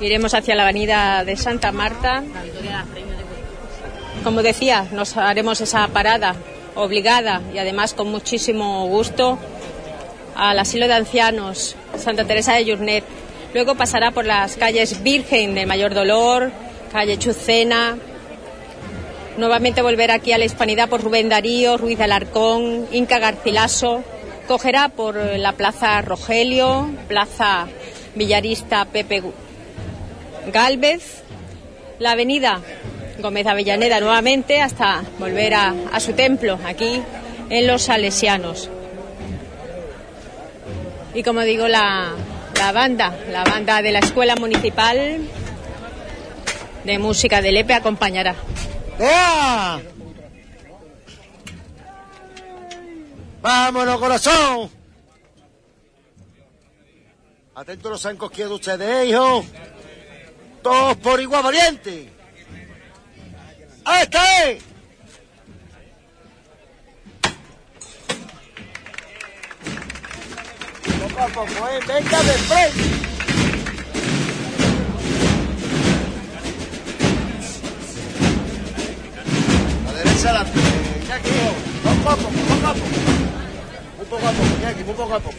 Iremos hacia la avenida de Santa Marta. Como decía, nos haremos esa parada obligada y además con muchísimo gusto al asilo de ancianos Santa Teresa de Yurnet. Luego pasará por las calles Virgen de Mayor Dolor, calle Chucena. Nuevamente volverá aquí a la Hispanidad por Rubén Darío, Ruiz de Alarcón, Inca Garcilaso. Cogerá por la Plaza Rogelio, Plaza Villarista Pepe Galvez, la avenida Gómez Avellaneda nuevamente hasta volver a, a su templo aquí en Los Salesianos y como digo la, la banda, la banda de la Escuela Municipal de Música de Lepe acompañará. ¡Ea! ¡Vámonos, corazón! Atentos los zancos que de ustedes, hijo. Todos por igual valiente. ¡Ahí está! Eh! poco ¿eh? Venga de frente. La derecha adelante. Iñaki, poco a poco, poco a poco. Muy poco a poco, Iñaki, muy poco a poco.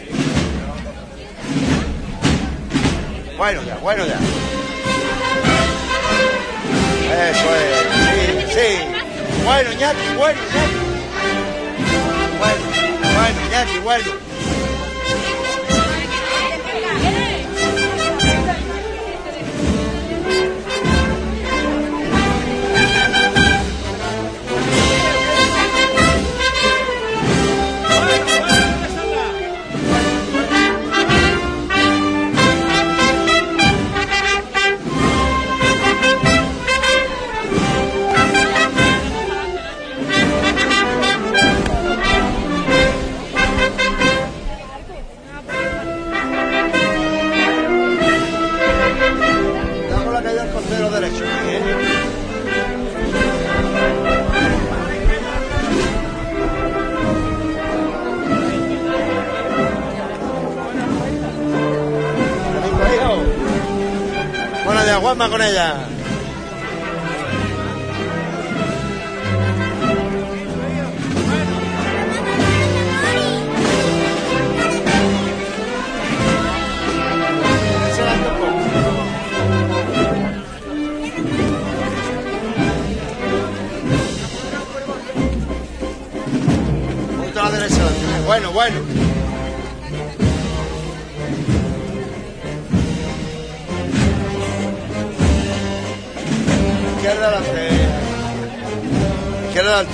Bueno ya, bueno ya. Eso es, sí, sí. Bueno, Iñaki, bueno, Iñaki. Bueno, bueno, Iñaki, bueno.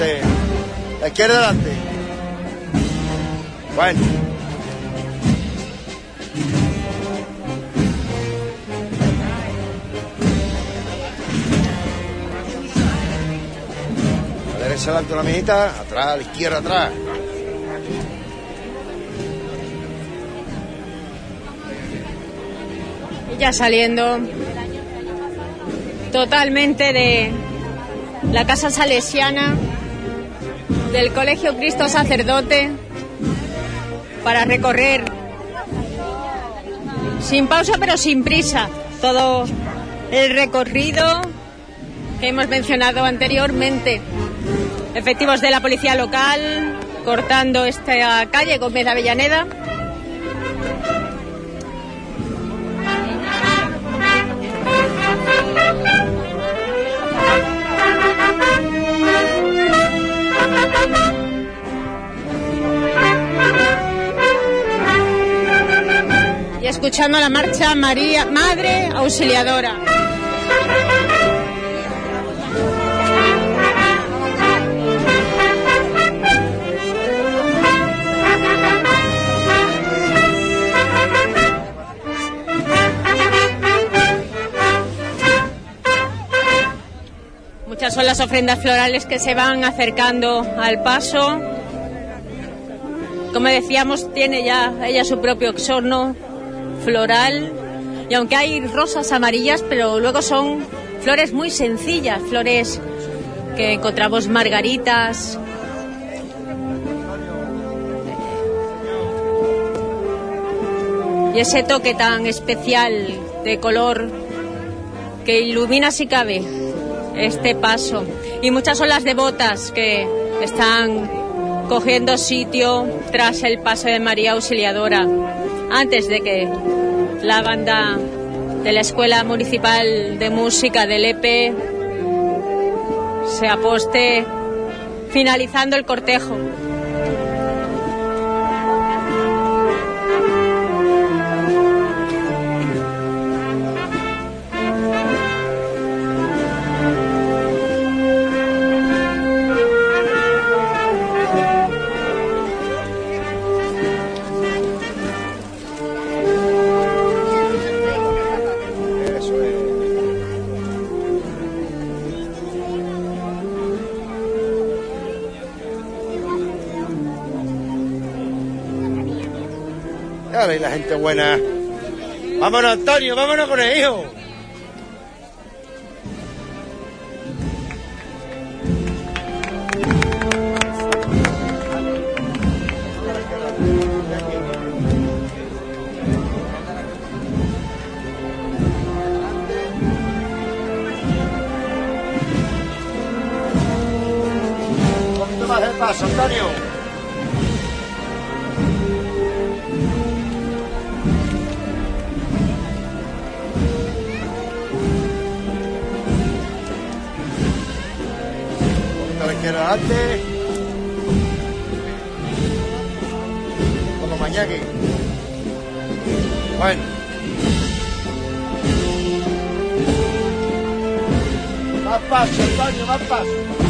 La izquierda adelante. Bueno. La derecha adelante una mijita, atrás, a la izquierda atrás. Y ya saliendo totalmente de la casa salesiana del Colegio Cristo Sacerdote para recorrer sin pausa pero sin prisa todo el recorrido que hemos mencionado anteriormente. Efectivos de la policía local cortando esta calle Gómez Avellaneda. Escuchando la marcha María, Madre Auxiliadora. Muchas son las ofrendas florales que se van acercando al paso. Como decíamos, tiene ya ella su propio exorno floral. Y aunque hay rosas amarillas, pero luego son flores muy sencillas, flores que encontramos margaritas. Y ese toque tan especial de color que ilumina si cabe este paso. Y muchas son las devotas que están cogiendo sitio tras el paso de María Auxiliadora, antes de que la banda de la Escuela Municipal de Música del EPE se aposte finalizando el cortejo. Y la gente buena. Vámonos, Antonio, vámonos con el hijo. Paso, Antonio. Adelante. Como Mañaki. Bueno. Más paso, Antonio, más paso.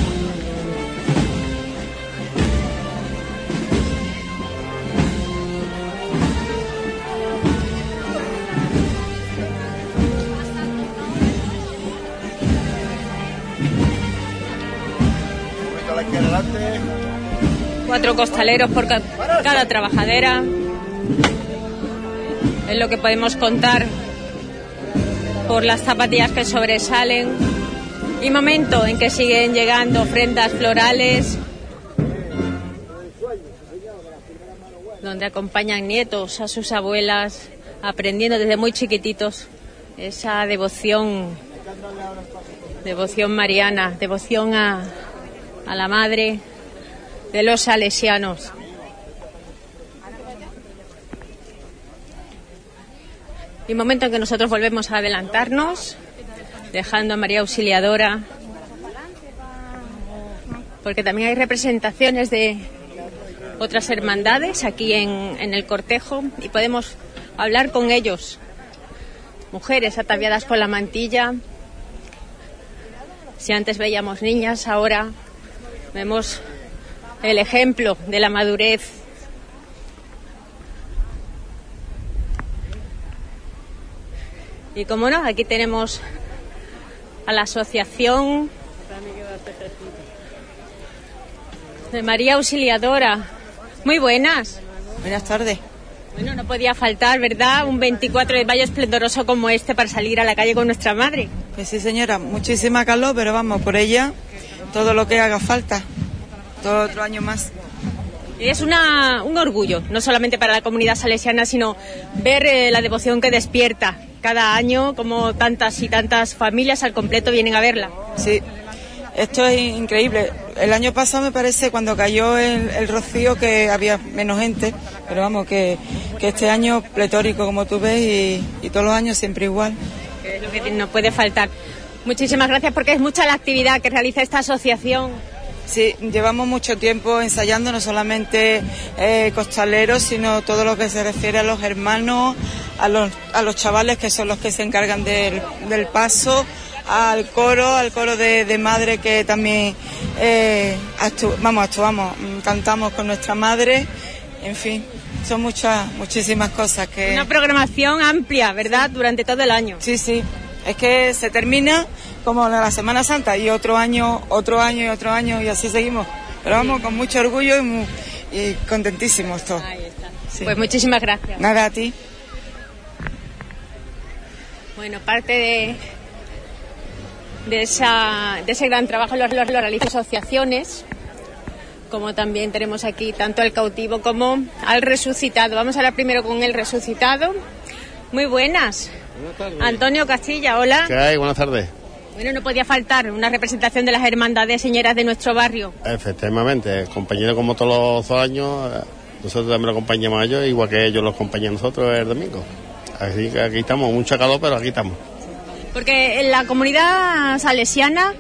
Cuatro costaleros por ca- cada trabajadera. Es lo que podemos contar por las zapatillas que sobresalen. Y momento en que siguen llegando ofrendas florales. Donde acompañan nietos a sus abuelas, aprendiendo desde muy chiquititos esa devoción, devoción mariana, devoción a, a la madre de los salesianos. Y momento en que nosotros volvemos a adelantarnos, dejando a María Auxiliadora, porque también hay representaciones de otras hermandades aquí en, en el cortejo y podemos hablar con ellos. Mujeres ataviadas con la mantilla. Si antes veíamos niñas, ahora vemos el ejemplo de la madurez. Y como no, aquí tenemos a la asociación de María Auxiliadora. Muy buenas. Buenas tardes. Bueno, no podía faltar, ¿verdad? Un 24 de mayo esplendoroso como este para salir a la calle con nuestra madre. Pues sí, señora, muchísima calor, pero vamos, por ella todo lo que haga falta. Todo otro año más. Es una, un orgullo, no solamente para la comunidad salesiana, sino ver eh, la devoción que despierta cada año, como tantas y tantas familias al completo vienen a verla. Sí, esto es increíble. El año pasado me parece cuando cayó el, el rocío que había menos gente, pero vamos, que, que este año pletórico como tú ves y, y todos los años siempre igual. Que es lo que no puede faltar. Muchísimas gracias porque es mucha la actividad que realiza esta asociación. Sí, llevamos mucho tiempo ensayando, no solamente eh, costaleros, sino todo lo que se refiere a los hermanos, a los, a los chavales que son los que se encargan del, del paso, al coro, al coro de, de madre que también eh, actu vamos, actuamos, mm, cantamos con nuestra madre, en fin, son muchas, muchísimas cosas que... Una programación amplia, ¿verdad? Durante todo el año. Sí, sí, es que se termina como la Semana Santa y otro año, otro año y otro año y así seguimos. Pero vamos con mucho orgullo y, contentísimos todos. Ahí está. Pues muchísimas gracias. Nada a ti. Bueno, parte de, de, esa, de ese gran trabajo lo, lo, lo realizan asociaciones, como también tenemos aquí tanto al cautivo como al resucitado. Vamos a hablar primero con el resucitado. Muy buenas. Antonio Castilla, hola. ¿Qué hay? Buenas tardes. Bueno, no podía faltar una representación de las hermandades señoras de nuestro barrio. Efectivamente, compañero como todos los años, eh, nosotros también lo acompañamos a ellos, igual que ellos los acompañan a nosotros el domingo. Así que aquí estamos, mucho calor, pero aquí estamos. Porque en la comunidad salesiana,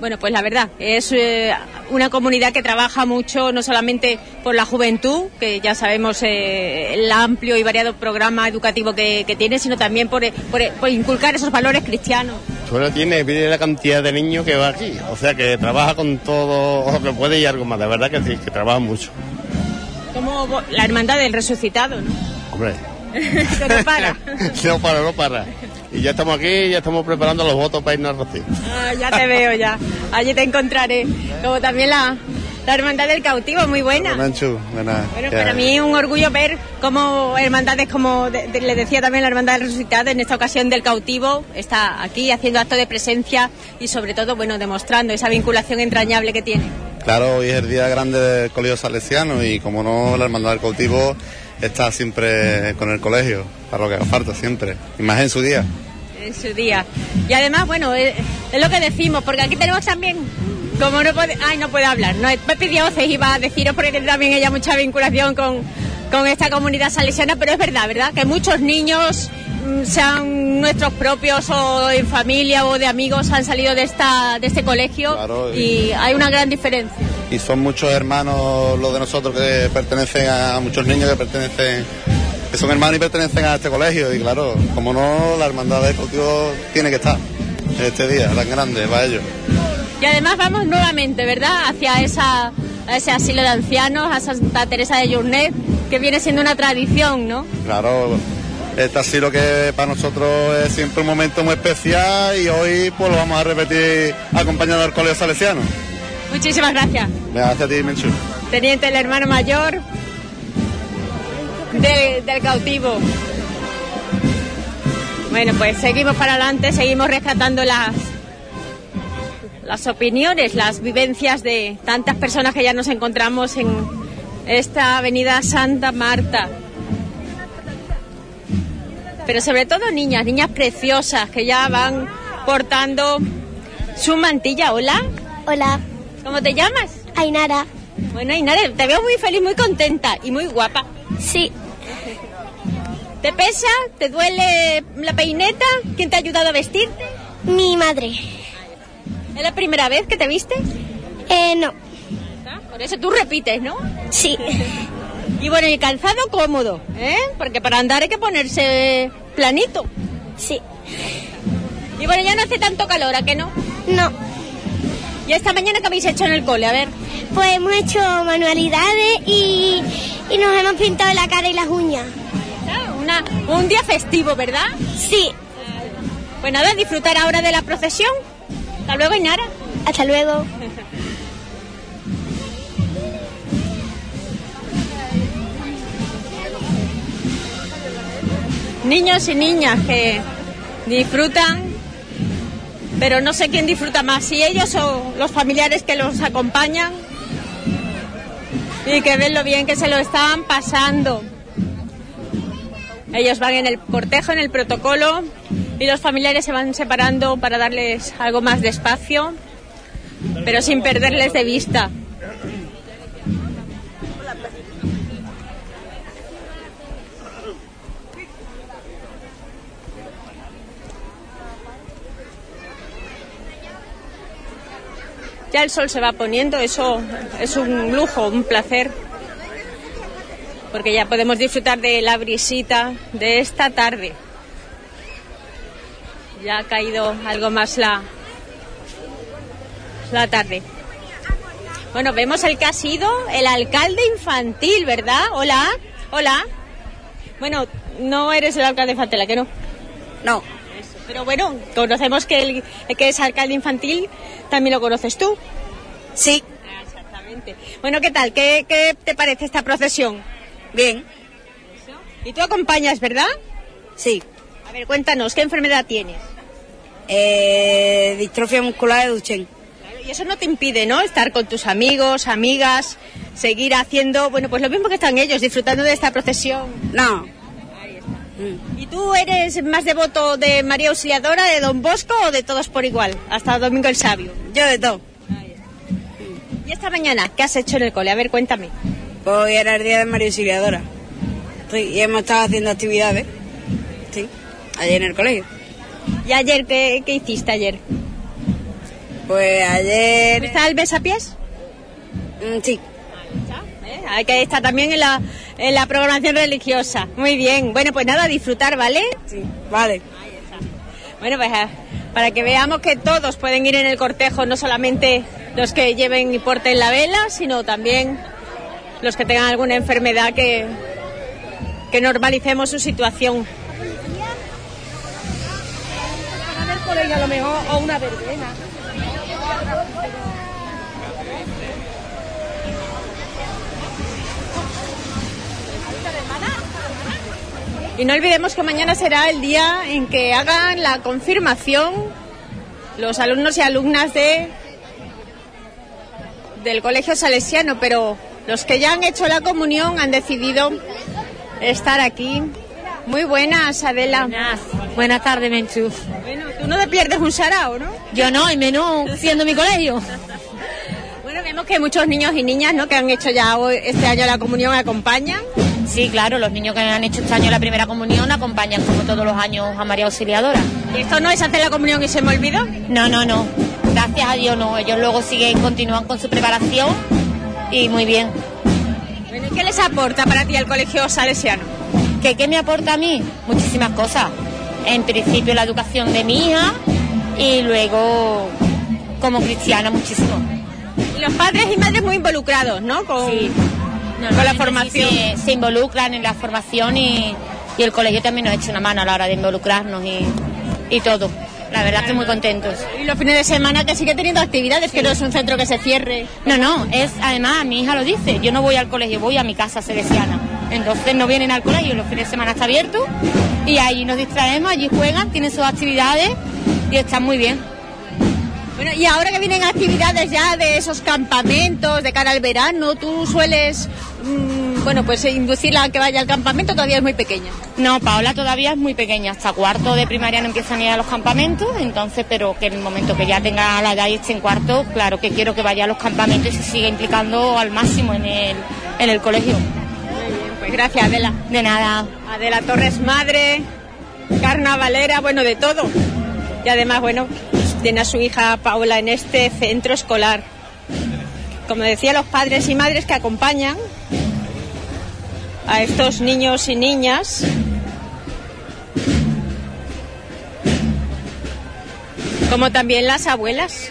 bueno, pues la verdad, es eh, una comunidad que trabaja mucho, no solamente por la juventud, que ya sabemos eh, el amplio y variado programa educativo que, que tiene, sino también por, eh, por, por inculcar esos valores cristianos. Solo tiene, la cantidad de niños que va aquí, o sea que trabaja con todo lo que puede y algo más, de verdad que sí, que trabaja mucho. Como la hermandad del resucitado, ¿no? Hombre, no para. no para, no para. Y ya estamos aquí, ya estamos preparando los votos para irnos a Rocío. Ah, ya te veo ya. Allí te encontraré. Como también la, la hermandad del cautivo, muy buena. Manchu, buena. Bueno, para mí es un orgullo ver cómo hermandades, como de- de- le decía también la hermandad del resucitado, en esta ocasión del cautivo, está aquí haciendo acto de presencia y sobre todo, bueno, demostrando esa vinculación entrañable que tiene. Claro, hoy es el día grande del colegio salesiano y como no, la hermandad del cautivo está siempre con el colegio, para lo que haga falta siempre, y más en su día. en su día. Y además, bueno, es, lo que decimos, porque aquí tenemos también, como no puede, ay, no puede hablar, no, Pepi Dioses iba a deciros porque tiene también ella mucha vinculación con, con esta comunidad salesiana, pero es verdad, ¿verdad? Que muchos niños, sean nuestros propios o en familia o de amigos, han salido de, esta, de este colegio Claro, y y- hay una gran diferencia. Y son muchos hermanos los de nosotros que pertenecen a muchos niños que pertenecen, que son hermanos y pertenecen a este colegio. Y claro, como no, la hermandad del cautivo tiene que estar en este día tan grande para ellos. Y además vamos nuevamente, ¿verdad?, hacia esa, a ese asilo de ancianos, a Santa Teresa de Journet, que viene siendo una tradición, ¿no? Claro, este ha sido lo que para nosotros es siempre un momento muy especial y hoy pues lo vamos a repetir acompañando al colegio salesiano. Muchísimas gracias. Gracias a ti, Menchu. Teniente el hermano mayor de- del cautivo. Bueno, pues seguimos para adelante, seguimos rescatando las las opiniones, las vivencias de tantas personas que ya nos encontramos en esta avenida Santa Marta. Pero sobre todo niñas, niñas preciosas que ya van portando su mantilla. Hola. Hola. ¿Cómo te llamas? Ainara. Bueno, Ainara, te veo muy feliz, muy contenta y muy guapa. Sí. ¿Te pesa? ¿Te duele la peineta? ¿Quién te ha ayudado a vestirte? Mi madre. ¿Es la primera vez que te viste? Eh, no. Por eso tú repites, ¿no? Sí. Y bueno, y calzado cómodo, ¿eh? Porque para andar hay que ponerse planito. Sí. Y bueno, ya no hace tanto calor, ¿a que no? No. ¿Y esta mañana qué habéis hecho en el cole? A ver. Pues hemos hecho manualidades y, y nos hemos pintado la cara y las uñas. Una, un día festivo, ¿verdad? Sí. Pues nada, disfrutar ahora de la procesión. Hasta luego, Inara. Hasta luego. Niños y niñas que disfrutan, pero no sé quién disfruta más, si ellos o los familiares que los acompañan y que ven lo bien que se lo están pasando. Ellos van en el cortejo, en el protocolo, y los familiares se van separando para darles algo más de espacio, pero sin perderles de vista. Ya el sol se va poniendo, eso es un lujo, un placer, porque ya podemos disfrutar de la brisita de esta tarde. Ya ha caído algo más la, la tarde. Bueno, vemos el que ha sido el alcalde infantil, ¿verdad? Hola, hola. Bueno, no eres el alcalde infantil, ¿a que no? No. Pero bueno, conocemos que el, que es alcalde infantil, también lo conoces tú. Sí. Exactamente. Bueno, ¿qué tal? ¿Qué, qué te parece esta procesión? Bien. ¿Y tú acompañas, verdad? Sí. A ver, cuéntanos, ¿qué enfermedad tienes? Eh, distrofia muscular de Duchenne. Y eso no te impide, ¿no? Estar con tus amigos, amigas, seguir haciendo, bueno, pues lo mismo que están ellos, disfrutando de esta procesión. No. ¿Y tú eres más devoto de María Auxiliadora, de Don Bosco o de todos por igual? Hasta Domingo el Sabio. Yo de todo. ¿Y esta mañana qué has hecho en el cole? A ver, cuéntame. Pues hoy era el día de María Auxiliadora. Sí, y hemos estado haciendo actividades. Sí. Ayer en el colegio. ¿Y ayer qué, qué hiciste ayer? Pues ayer. ¿Está el besapiés? Mm, sí. ¿Eh? Hay que estar también en la, en la programación religiosa. Muy bien. Bueno, pues nada, disfrutar, ¿vale? Sí, vale. Bueno, pues eh, para que veamos que todos pueden ir en el cortejo, no solamente los que lleven y porten la vela, sino también los que tengan alguna enfermedad que, que normalicemos su situación. a lo mejor o una verbena. Y no olvidemos que mañana será el día en que hagan la confirmación los alumnos y alumnas de del colegio salesiano, pero los que ya han hecho la comunión han decidido estar aquí. Muy buenas, Adela. Buenas, buenas tardes, Menchu. Bueno, tú no te pierdes un sarao, ¿no? Yo no, y menos siendo mi colegio. Vemos que muchos niños y niñas, ¿no? Que han hecho ya hoy- este año la comunión acompañan. Sí, claro, los niños que han hecho este año la primera comunión acompañan como todos los años a María Auxiliadora. ¿Y esto no es hacer la comunión y se me olvidó? No, no, no. Gracias a Dios no. Ellos luego siguen, continúan con su preparación y muy bien. Bueno, ¿y qué les aporta para ti el colegio salesiano? ¿Qué, ¿Qué me aporta a mí? Muchísimas cosas. En principio la educación de mi hija y luego como cristiana muchísimo. Los padres y madres muy involucrados, ¿no? Con, con la formación. Se, se involucran en la formación y, y el colegio también nos echa una mano a la hora de involucrarnos y, y todo. La verdad que muy contentos. Y los fines de semana que sigue teniendo actividades, que no es un centro que se cierre. No, no, es además mi hija lo dice, yo no voy al colegio, voy a mi casa salesiana. Entonces no vienen al colegio, los fines de semana está abierto y allí nos distraemos, allí juegan, tienen sus actividades y están muy bien. Bueno, y ahora que vienen actividades ya de esos campamentos de cara al verano, ¿tú sueles mm, bueno, pues inducirla a que vaya al campamento todavía es muy pequeña. No, Paola todavía es muy pequeña, hasta cuarto de primaria no empieza ni a ir a los campamentos, entonces, pero que en el momento que ya tenga la edad y esté en cuarto, claro que quiero que vaya a los campamentos y se siga implicando al máximo en el, en el colegio. Muy bien, pues gracias Adela. De nada. Adela Torres Madre, carnavalera, bueno, de todo. Y además, bueno, tiene a su hija Paola en este centro escolar. Como decía, los padres y madres que acompañan a estos niños y niñas. Como también las abuelas,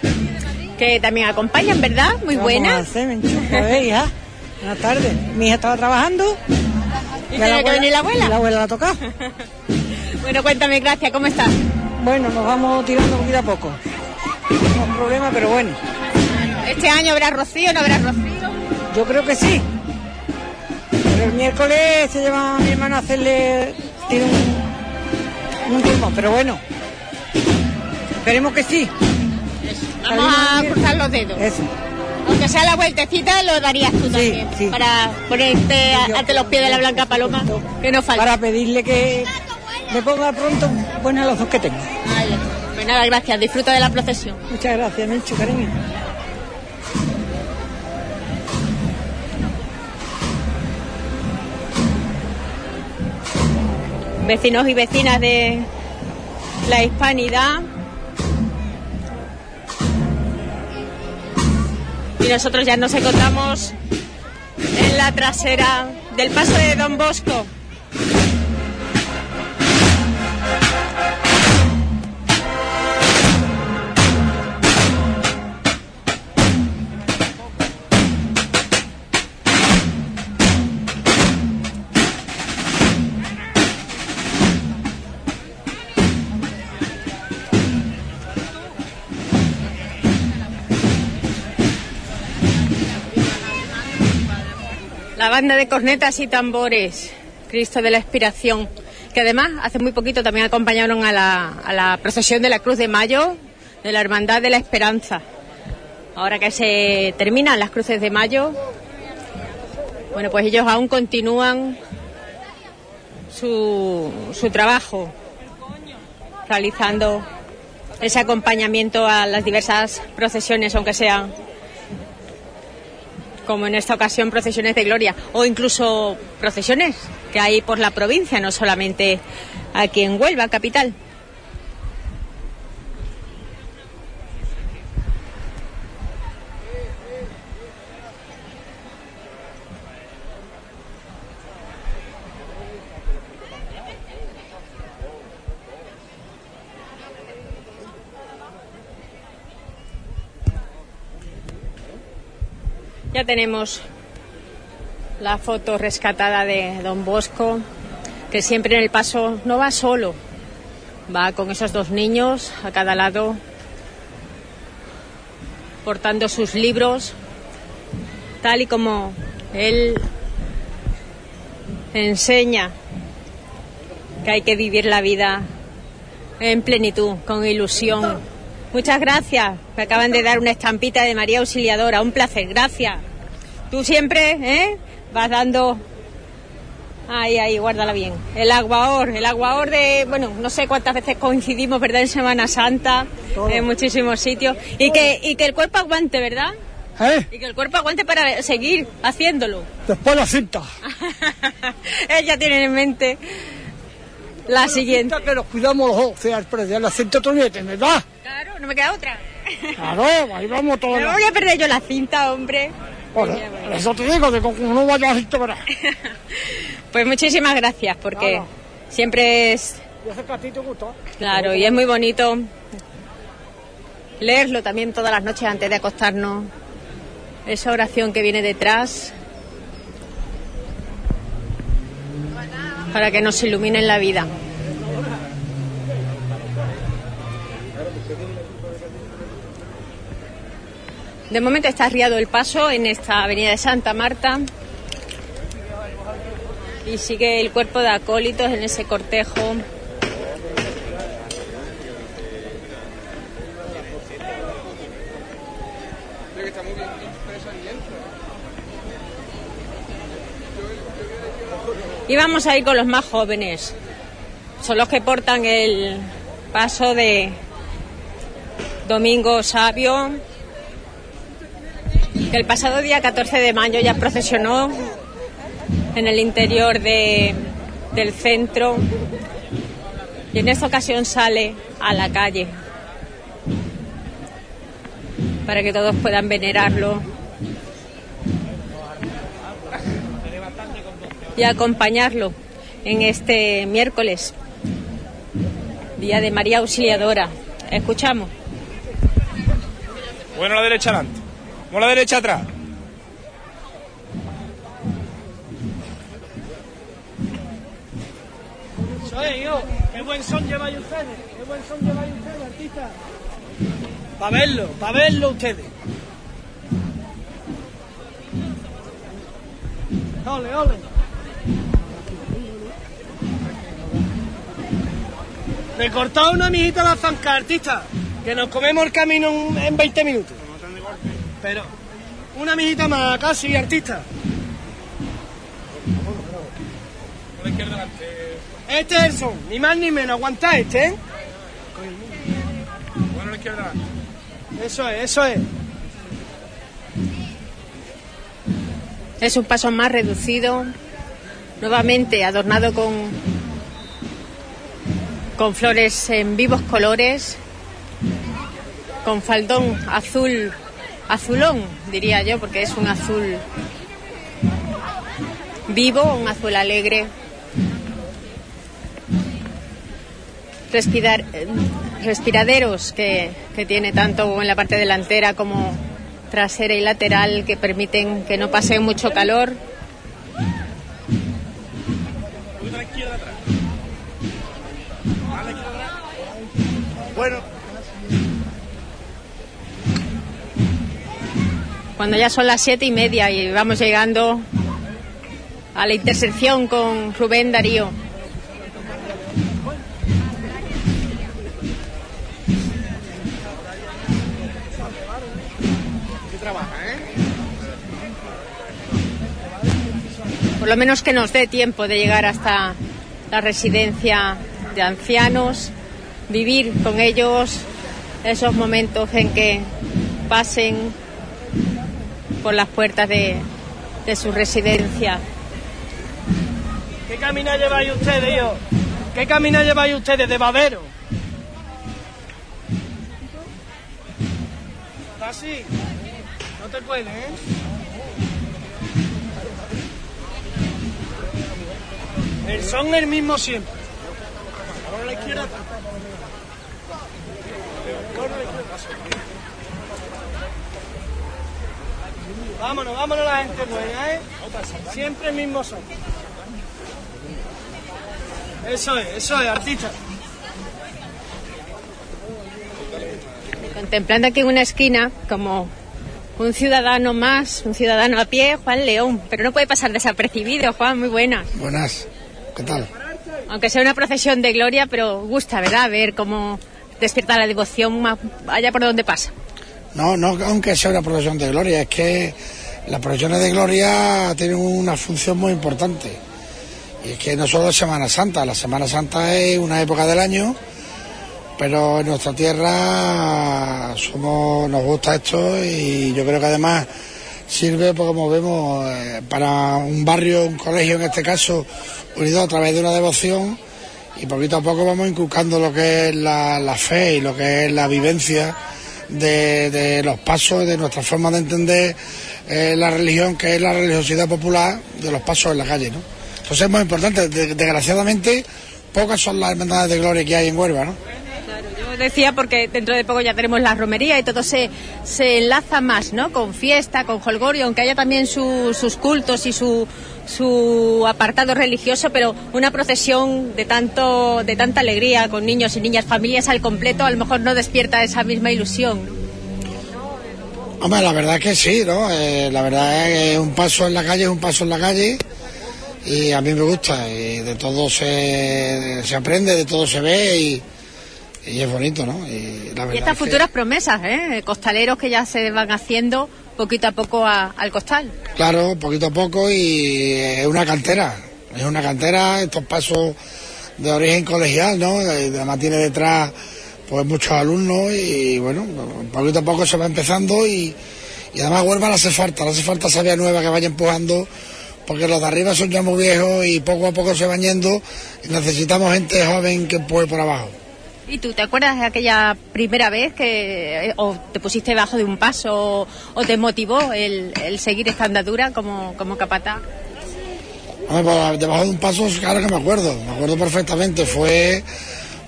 que también acompañan, ¿verdad? Muy buenas. Buenas tardes. Mi hija estaba trabajando. ¿Y tiene que venir la abuela? La abuela la toca. bueno, cuéntame, gracias, ¿cómo estás? Bueno, nos vamos tirando poquito a poco. No hay problema, pero bueno. ¿Este año habrá rocío no habrá rocío? Yo creo que sí. Pero el miércoles se lleva a mi hermano a hacerle tiene un, un pero bueno. Esperemos que sí. Vamos a cruzar los dedos. Eso. Aunque sea la vueltecita, lo darías tú también. Para ponerte ante los pies de la Blanca Paloma, que no falta. Para pedirle que me ponga pronto buenas los dos que tengo. Está. Pues nada, gracias. Disfruta de la procesión. Muchas gracias, Mencho, cariño. Vecinos y vecinas de la hispanidad. Y nosotros ya nos encontramos en la trasera del paso de Don Bosco. Banda de cornetas y tambores, Cristo de la Expiración, que además hace muy poquito también acompañaron a la, procesión de la Cruz de Mayo de la Hermandad de la Esperanza. Ahora que se terminan las cruces de mayo, bueno, pues ellos aún continúan su, su trabajo realizando ese acompañamiento a las diversas procesiones, aunque sean como en esta ocasión procesiones de gloria o incluso procesiones que hay por la provincia, no solamente aquí en Huelva, capital. Ya tenemos la foto rescatada de don Bosco, que siempre en el paso no va solo, va con esos dos niños a cada lado, portando sus libros, tal y como él enseña que hay que vivir la vida en plenitud, con ilusión. Muchas gracias. Me acaban de dar una estampita de María Auxiliadora. Un placer. Gracias. Tú siempre, ¿eh? Vas dando. Ahí, ahí, guárdala bien. El aguaor, el aguaor de, bueno, no sé cuántas veces coincidimos, ¿verdad? En Semana Santa, en muchísimos sitios. Y que, y que el cuerpo aguante, ¿verdad? ¿Eh? Y que el cuerpo aguante para seguir haciéndolo. Después la cinta. Ella tiene en mente la siguiente. Que nos cuidamos los dos, sea, cinta todavía tiene, ¿verdad? Claro, no me queda otra. Claro, ahí vamos todos. Me voy a perder yo la cinta, hombre. Por eso te digo, que como no vaya a verás. Pues muchísimas gracias, porque Nada. siempre es Yo sé que a ti te gusta. claro y es muy bonito leerlo también todas las noches antes de acostarnos. Esa oración que viene detrás para que nos ilumine en la vida. De momento está arriado el paso en esta avenida de Santa Marta y sigue el cuerpo de acólitos en ese cortejo. Y vamos a ir con los más jóvenes. Son los que portan el paso de Domingo Sabio, que el pasado día 14 de mayo ya procesionó en el interior de, del centro y en esta ocasión sale a la calle para que todos puedan venerarlo y acompañarlo en este miércoles, día de María Auxiliadora. Escuchamos. Bueno, la derecha adelante. Bueno, la derecha atrás. Soy yo. Qué buen son lleváis ustedes. Qué buen son lleváis ustedes, artistas. Para verlo, para verlo ustedes. Ole, ole. Recortad una mijita la zanca, artista. Que nos comemos el camino en- en 20 minutos. Pero una mijita más, casi, artista. Este es el son, ni más ni menos. Aguantá este, ¿eh? Bueno, la izquierda. Eso es, eso es. Es un paso más reducido, nuevamente adornado con, con flores en vivos colores, con faldón azul, azulón, diría yo, porque es un azul vivo, un azul alegre. Respiraderos que, que tiene tanto en la parte delantera como trasera y lateral que permiten que no pase mucho calor. Bueno. Cuando ya son las siete y media y vamos llegando a la intersección con Rubén Darío. Por lo menos que nos dé tiempo de llegar hasta la residencia de ancianos, vivir con ellos esos momentos en que pasen por las puertas de, de su residencia. ¿Qué camino lleváis ustedes, hijo? ¿Qué camino lleváis ustedes de babero? Así. No te cueles, ¿eh? El son el mismo siempre. Ahora la izquierda. Ahora a la izquierda. Vámonos, vámonos la gente buena, ¿eh? Siempre el mismo son. Eso es, eso es, artista. Contemplando aquí en una esquina como un ciudadano más, un ciudadano a pie, Juan León, pero no puede pasar desapercibido, Juan, muy buena. Buenas, ¿qué tal? Aunque sea una procesión de gloria, pero gusta, ¿verdad? Ver cómo despierta la devoción ma- allá por donde pasa. No, no, aunque sea una procesión de gloria, es que las procesiones de gloria tienen una función muy importante. Y es que no solo es Semana Santa, la Semana Santa es una época del año, pero en nuestra tierra somos, nos gusta esto y yo creo que además sirve, pues, como vemos, eh, para un barrio, un colegio en este caso, unido a través de una devoción y poquito a poco vamos inculcando lo que es la, fe y lo que es la vivencia de, de los pasos, de nuestra forma de entender eh, la religión, que es la religiosidad popular de los pasos en la calle, ¿no? Entonces es muy importante. De- desgraciadamente, pocas son las hermandades de gloria que hay en Huelva, ¿no? Yo decía porque dentro de poco ya tenemos la romería y todo se, se enlaza más, ¿no? Con fiesta, con holgorio, aunque haya también su- sus cultos y su, su apartado religioso, pero una procesión de tanto de tanta alegría con niños y niñas, familias al completo, a lo mejor no despierta esa misma ilusión. Hombre, la verdad es que sí, ¿no? Eh, la verdad es que un paso en la calle es un paso en la calle y a mí me gusta. Y de todo se, se aprende, de todo se ve y, y es bonito, ¿no? Y la verdad Y estas es que- futuras promesas, ¿eh? Costaleros que ya se van haciendo poquito a poco a- al costal. Claro, poquito a poco y es una cantera. Es una cantera, estos pasos de origen colegial, ¿no? Además tiene detrás pues muchos alumnos y bueno, poquito a poco se va empezando y, y además Huelva le hace falta, le hace falta sabia nueva que vaya empujando porque los de arriba son ya muy viejos y poco a poco se van yendo y necesitamos gente joven que empuje por abajo. ¿Y tú te acuerdas de aquella primera vez que eh, o te pusiste debajo de un paso o, te motivó el, el seguir esta andadura como, como? Hombre, pues, debajo de un paso, claro que me acuerdo, me acuerdo perfectamente. Fue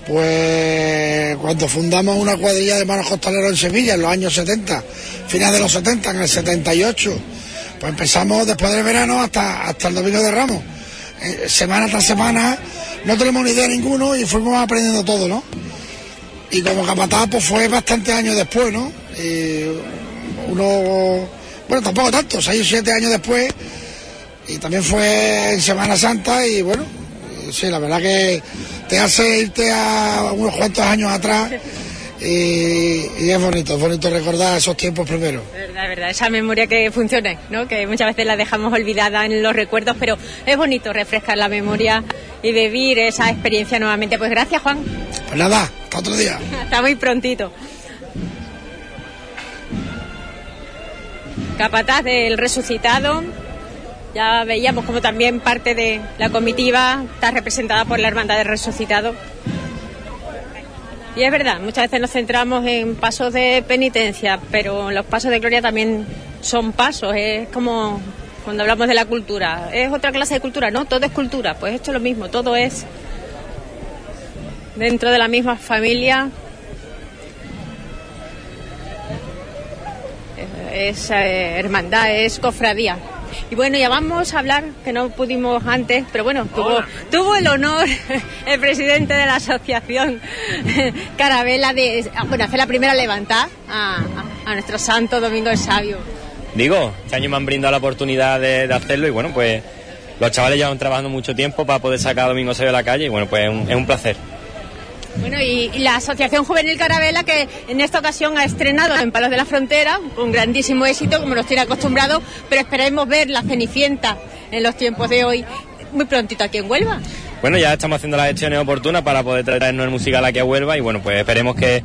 pues cuando fundamos una cuadrilla de manos costaleros en Sevilla en los años 70, finales de los 70, en el 78. Pues empezamos después del verano hasta, hasta el domingo de Ramos. Eh, semana tras semana, no tenemos ni idea ninguno y fuimos aprendiendo todo, ¿no? Y como capataz, pues fue bastantes años después, ¿no? Uno, bueno, tampoco tanto, seis o siete años después, y también fue en Semana Santa y bueno, sí, la verdad que te hace irte a unos cuantos años atrás y, y es bonito, es bonito recordar esos tiempos primero. Verdad, verdad, esa memoria que funciona, ¿no? Que muchas veces la dejamos olvidada en los recuerdos, pero es bonito refrescar la memoria y vivir esa experiencia nuevamente. Pues gracias, Juan. Pues nada, hasta otro día. Hasta muy prontito. Capataz del resucitado. Ya veíamos como también parte de la comitiva está representada por la Hermandad del Resucitado. Y es verdad, muchas veces nos centramos en pasos de penitencia, pero los pasos de gloria también son pasos, es como cuando hablamos de la cultura. ¿Es otra clase de cultura? No, todo es cultura, pues esto es lo mismo, todo es dentro de la misma familia. Es eh, hermandad, es cofradía. Y bueno, ya vamos a hablar, que no pudimos antes, pero bueno, tuvo, tuvo el honor el presidente de la asociación Carabela de bueno, hacer la primera levantada a, a, nuestro santo Domingo el Sabio. Digo, este año me han brindado la oportunidad de, de hacerlo y bueno, pues los chavales llevan trabajando mucho tiempo para poder sacar a Domingo Sabio a la calle y bueno, pues es un, es un placer. Bueno, y, la Asociación Juvenil Carabela, que en esta ocasión ha estrenado en Palos de la Frontera, con grandísimo éxito, como nos tiene acostumbrado, pero esperemos ver la Cenicienta en los tiempos de hoy muy prontito aquí en Huelva. Bueno, ya estamos haciendo las gestiones oportunas para poder traernos el musical aquí a Huelva y bueno, pues esperemos que,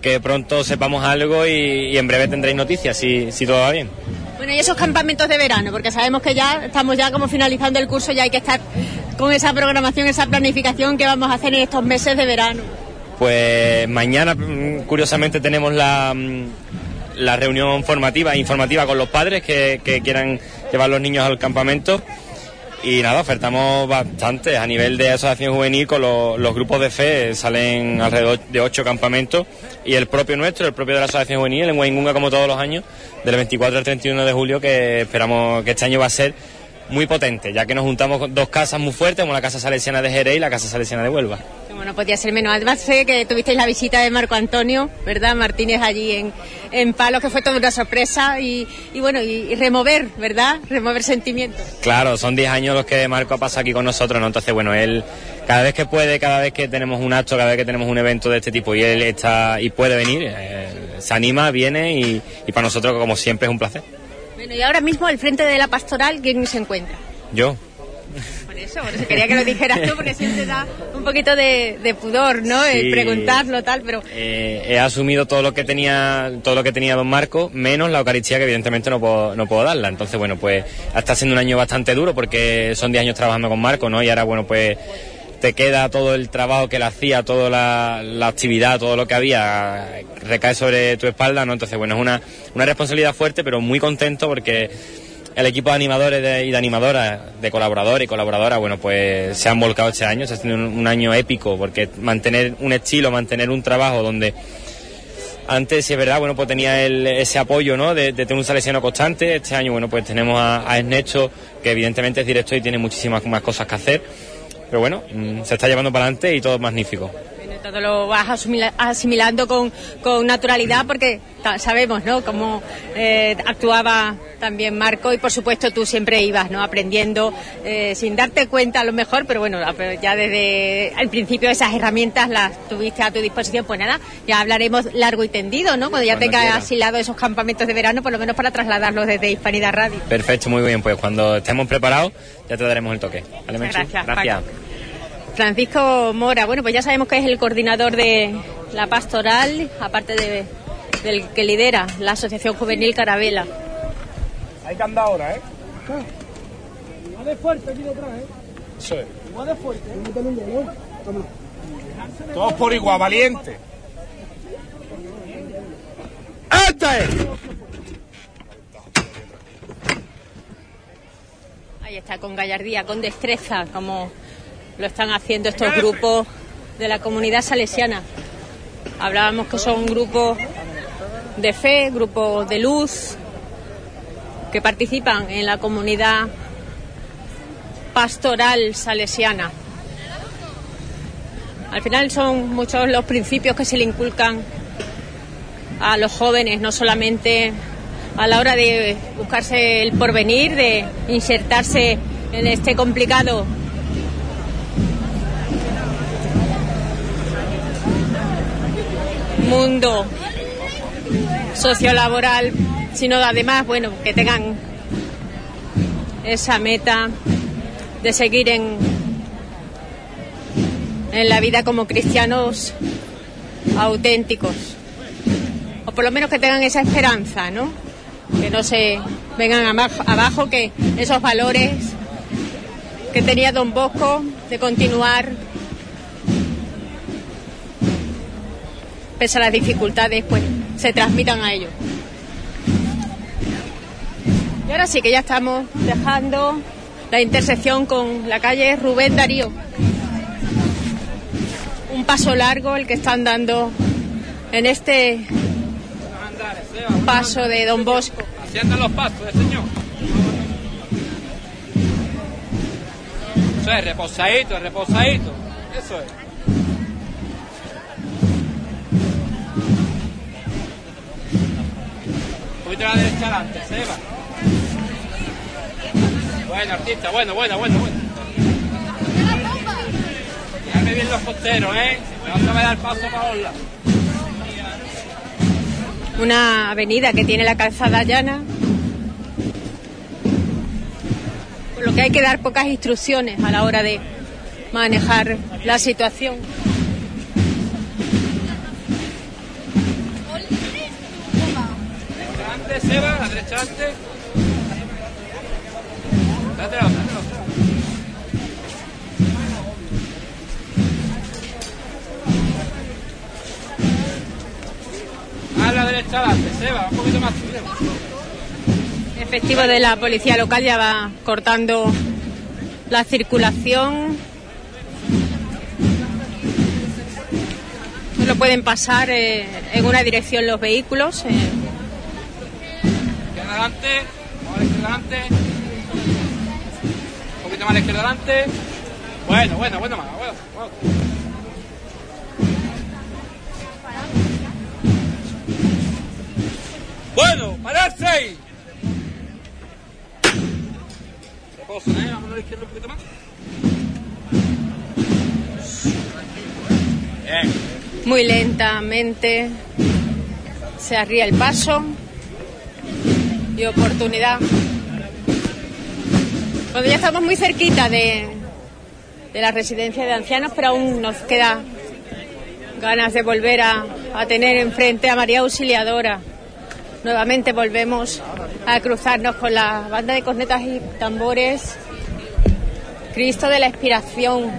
que pronto sepamos algo y, y en breve tendréis noticias, si, si todo va bien. Bueno, y esos campamentos de verano, porque sabemos que ya estamos ya como finalizando el curso, ya hay que estar con esa programación, esa planificación que vamos a hacer en estos meses de verano. Pues mañana, curiosamente, tenemos la, la reunión formativa, informativa con los padres que quieran llevar los niños al campamento. Y nada, ofertamos bastante a nivel de asociación juvenil con los, grupos de fe, salen alrededor de ocho campamentos y el propio nuestro, el propio de la asociación juvenil, en Huengunga como todos los años, del 24 al 31 de julio, que esperamos que este año va a ser muy potente, ya que nos juntamos con dos casas muy fuertes, como la Casa Salesiana de Jerez y la Casa Salesiana de Huelva. Como no podía ser menos. Además sé que tuvisteis la visita de Marco Antonio, ¿verdad? Martínez allí en, en Palos, que fue toda una sorpresa y, y bueno, y, y, remover, ¿verdad? Remover sentimientos. Claro, son 10 años los que Marco ha pasado aquí con nosotros, ¿no? Entonces, bueno, él cada vez que puede, cada vez que tenemos un acto, cada vez que tenemos un evento de este tipo y él está y puede venir, eh, se anima, viene y, y para nosotros, como siempre, es un placer. Bueno, y ahora mismo al frente de la pastoral, ¿quién se encuentra? Yo. Eso, eso quería que lo dijeras tú, porque siempre da un poquito de, de pudor, ¿no? Sí. El preguntarlo, tal, pero... Eh, he asumido todo lo que tenía todo lo que tenía don Marco, menos la Eucaristía, que evidentemente no puedo, no puedo darla. Entonces, bueno, pues está siendo un año bastante duro, porque son 10 años trabajando con Marco, ¿no? Y ahora, bueno, pues te queda todo el trabajo que él hacía, toda la, la, actividad, todo lo que había, recae sobre tu espalda, ¿no? Entonces, bueno, es una, una responsabilidad fuerte, pero muy contento porque el equipo de animadores de, y de animadoras, de colaboradores y colaboradoras, bueno, pues se han volcado este año, se ha tenido un, año épico, porque mantener un estilo, mantener un trabajo donde antes, si es verdad, bueno, pues tenía el, ese apoyo, ¿no? De, tener un salesiano constante. Este año, bueno, pues tenemos a, a Ernesto, que evidentemente es directo y tiene muchísimas más cosas que hacer pero bueno, se está llevando para adelante y todo es magnífico. Todo lo vas asumila- asimilando con, con naturalidad porque sabemos, ¿no? Cómo eh, actuaba también Marco y por supuesto tú siempre ibas, ¿no? Aprendiendo eh, sin darte cuenta a lo mejor, pero bueno, ya desde el principio esas herramientas las tuviste a tu disposición. Pues nada, ya hablaremos largo y tendido, ¿no? Cuando ya Cuando tengas asilado esos campamentos de verano, por lo menos para trasladarlos desde Hispanidad Radio. Perfecto, muy bien. Pues cuando estemos preparados ya te daremos el toque. ¿Vale, Muchas Menchu? gracias, Gracias. Francisco Mora, bueno, pues ya sabemos que es el coordinador de la pastoral, aparte de, del que lidera la Asociación Juvenil Carabela. Hay que andar ahora, ¿eh? Igual de fuerte aquí detrás, ¿eh? Es. Igual de fuerte. ¿eh? Todos por igual, valiente. ¡Este! Ahí está, con gallardía, con destreza, como lo están haciendo estos grupos de la comunidad salesiana. Hablábamos que son grupos de fe, grupos de luz, que participan en la comunidad pastoral salesiana. Al final son muchos los principios que se le inculcan a los jóvenes, no solamente a la hora de buscarse el porvenir, de insertarse en este complicado mundo sociolaboral, sino además, bueno, que tengan esa meta de seguir en, en la vida como cristianos auténticos. O por lo menos que tengan esa esperanza, ¿no? Que no se vengan abajo, que esos valores que tenía Don Bosco de continuar pese a las dificultades, pues se transmitan a ellos. Y ahora sí que ya estamos dejando la intersección con la calle Rubén Darío. Un paso largo el que están dando en este paso de Don Bosco. Andan los pasos, ¿eh, señor? Reposadito, reposadito. Eso es. Un poquito a la derecha adelante, Seba. Bueno, artista, bueno, bueno, bueno, bueno. Dame bien los costeros, ¿eh? No se va a dar paso para lados. Una avenida que tiene la calzada llana, por lo que hay que dar pocas instrucciones a la hora de manejar la situación. Seba, la derecha adelante. Dátelo, dátelo. A la derecha adelante, Seba, un poquito más. efectivo de la policía local ya va cortando la circulación. No pueden pasar eh, en una dirección los vehículos. eh. Adelante, la izquierda adelante. Un poquito más a la izquierda adelante. Bueno, bueno, bueno más. Bueno, bueno. Bueno, pararse ahí. Reposo, ¿eh? Vamos a la izquierda un poquito más. Bien. Muy lentamente se arría el paso y oportunidad. Cuando ya estamos muy cerquita de, de la residencia de ancianos, pero aún nos queda ganas de volver a, a tener enfrente a María Auxiliadora. Nuevamente volvemos a cruzarnos con la banda de cornetas y tambores. Cristo de la Expiración.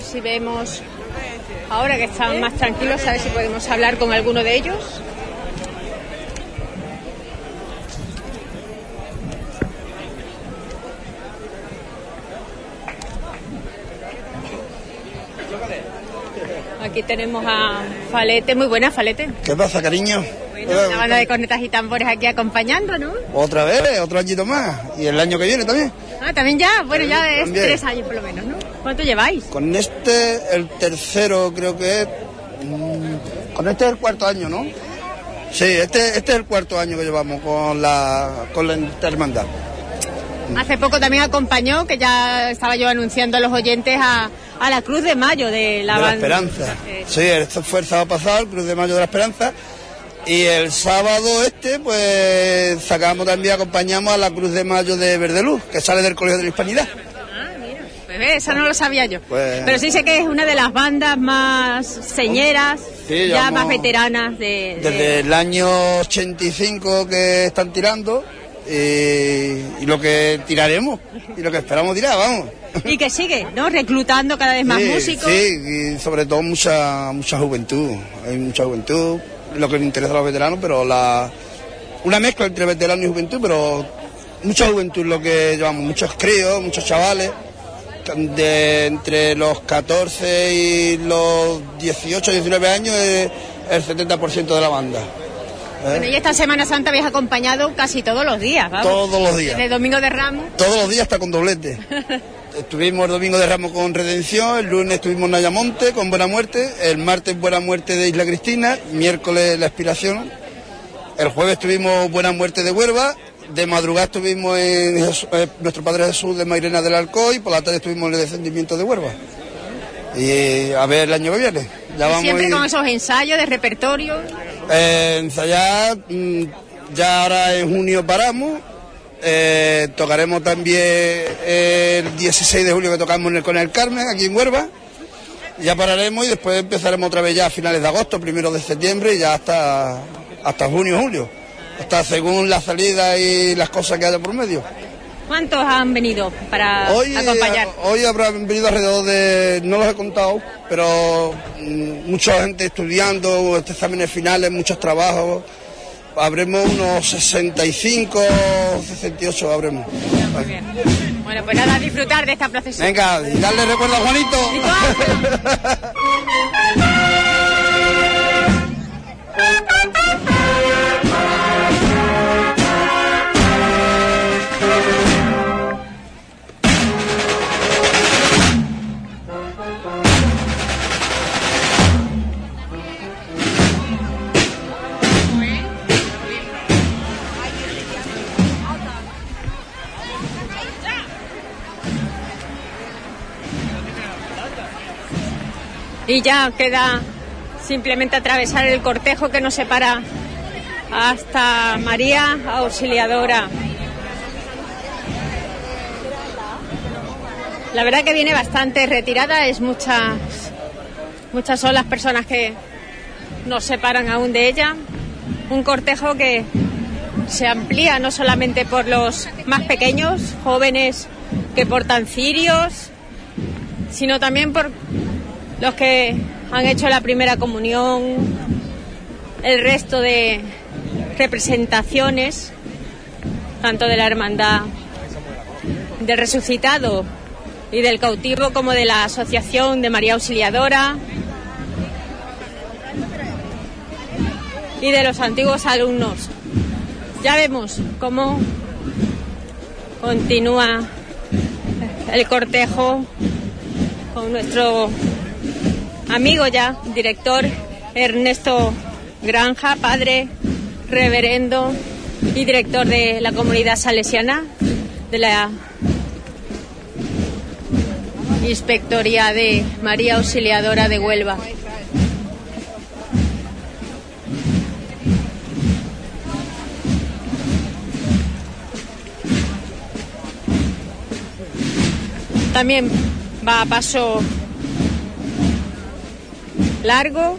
si vemos, ahora que están más tranquilos, a ver si podemos hablar con alguno de ellos. Aquí tenemos a Falete, muy buena Falete. ¿Qué pasa, cariño? Bueno, una banda de cornetas y tambores aquí acompañando, ¿no? Otra vez, otro añito más. Y el año que viene también. Ah, también ya. Bueno, ya es tres años por lo menos, ¿no? ¿Cuánto lleváis? Con este, el tercero creo que es... mm, Con este es el cuarto año, ¿no? Sí, este, este es el cuarto año que llevamos con la, con la hermandad. Hace poco también acompañó, que ya estaba yo anunciando a los oyentes, a, a la Cruz de Mayo de la de la. Esperanza. Sí, esto fue el sábado pasado, el Cruz de Mayo de la Esperanza. Y el sábado este, pues sacamos también, acompañamos a la Cruz de Mayo de Verdeluz, que sale del Colegio de la Hispanidad. Pues ve, esa no lo sabía yo. Pues- Pero sí sé que es una de las bandas más señeras, Sí, ya más veteranas de... de- Desde el año 85 que están tirando y, y lo que tiraremos y lo que esperamos tirar, vamos. Y que sigue, ¿no? Reclutando cada vez más sí, músicos. Sí, y sobre todo mucha mucha juventud. Hay mucha juventud, lo que le interesa a los veteranos, pero la una mezcla entre veteranos y juventud, pero mucha juventud lo que llevamos, muchos críos, muchos chavales, de entre los 14 y los 18, 19 años es el 70% de la banda. ¿eh? Bueno, y esta Semana Santa habéis acompañado casi todos los días, vamos. Todos los días. Desde Domingo de Ramos. Todos los días está con doblete. Estuvimos el domingo de Ramos con Redención, el lunes estuvimos en Nayamonte con Buena Muerte, el martes Buena Muerte de Isla Cristina, miércoles La Expiración, el jueves tuvimos Buena Muerte de Huelva, de madrugada estuvimos en Jesús- eh, Nuestro Padre Jesús de Mairena del Alcoy, por la tarde estuvimos en el descendimiento de Huelva. Y eh, a ver el año que viene. Ya vamos Siempre con esos ensayos de repertorio. eh, ensayar, mm, ya ahora en junio paramos. tocaremos también el 16 de julio que tocamos en el- con el Carmen, aquí en Huelva. Ya pararemos y después empezaremos otra vez ya a finales de agosto, primero de septiembre y ya hasta, hasta junio, julio. Hasta según la salida y las cosas que haya por medio. ¿Cuántos han venido para Hoy, acompañar? eh, hoy habrán venido alrededor de, no los he contado, pero mm, mucha gente estudiando, exámenes finales, muchos trabajos. Habremos unos 65, 68 habremos. Muy bien. Bueno, pues nada, disfrutar de esta procesión. Venga, y darle recuerdo a Juanito. Y ya queda simplemente atravesar el cortejo que nos separa hasta María Auxiliadora. La verdad que viene bastante retirada, es muchas, muchas son las personas que nos separan aún de ella. Un cortejo que se amplía no solamente por los más pequeños, jóvenes que portan cirios, sino también por los que han hecho la primera comunión, el resto de representaciones, tanto de la hermandad del resucitado y del cautivo como de la Asociación de María Auxiliadora y de los antiguos alumnos. Ya vemos cómo continúa el cortejo con nuestro amigo ya, director Ernesto Granja, padre, reverendo y director de la comunidad salesiana de la Inspectoría de María Auxiliadora de Huelva. También va a paso largo.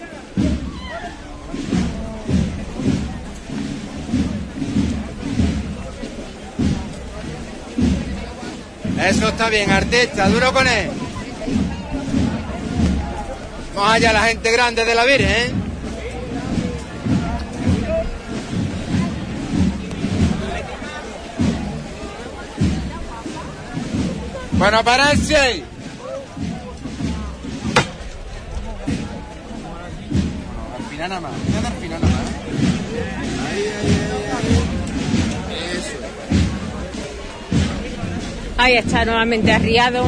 Eso está bien, artista, duro con él. Vamos allá, la gente grande de la Virgen, ¿eh? Bueno, pararse. Ahí. Ahí está nuevamente arriado.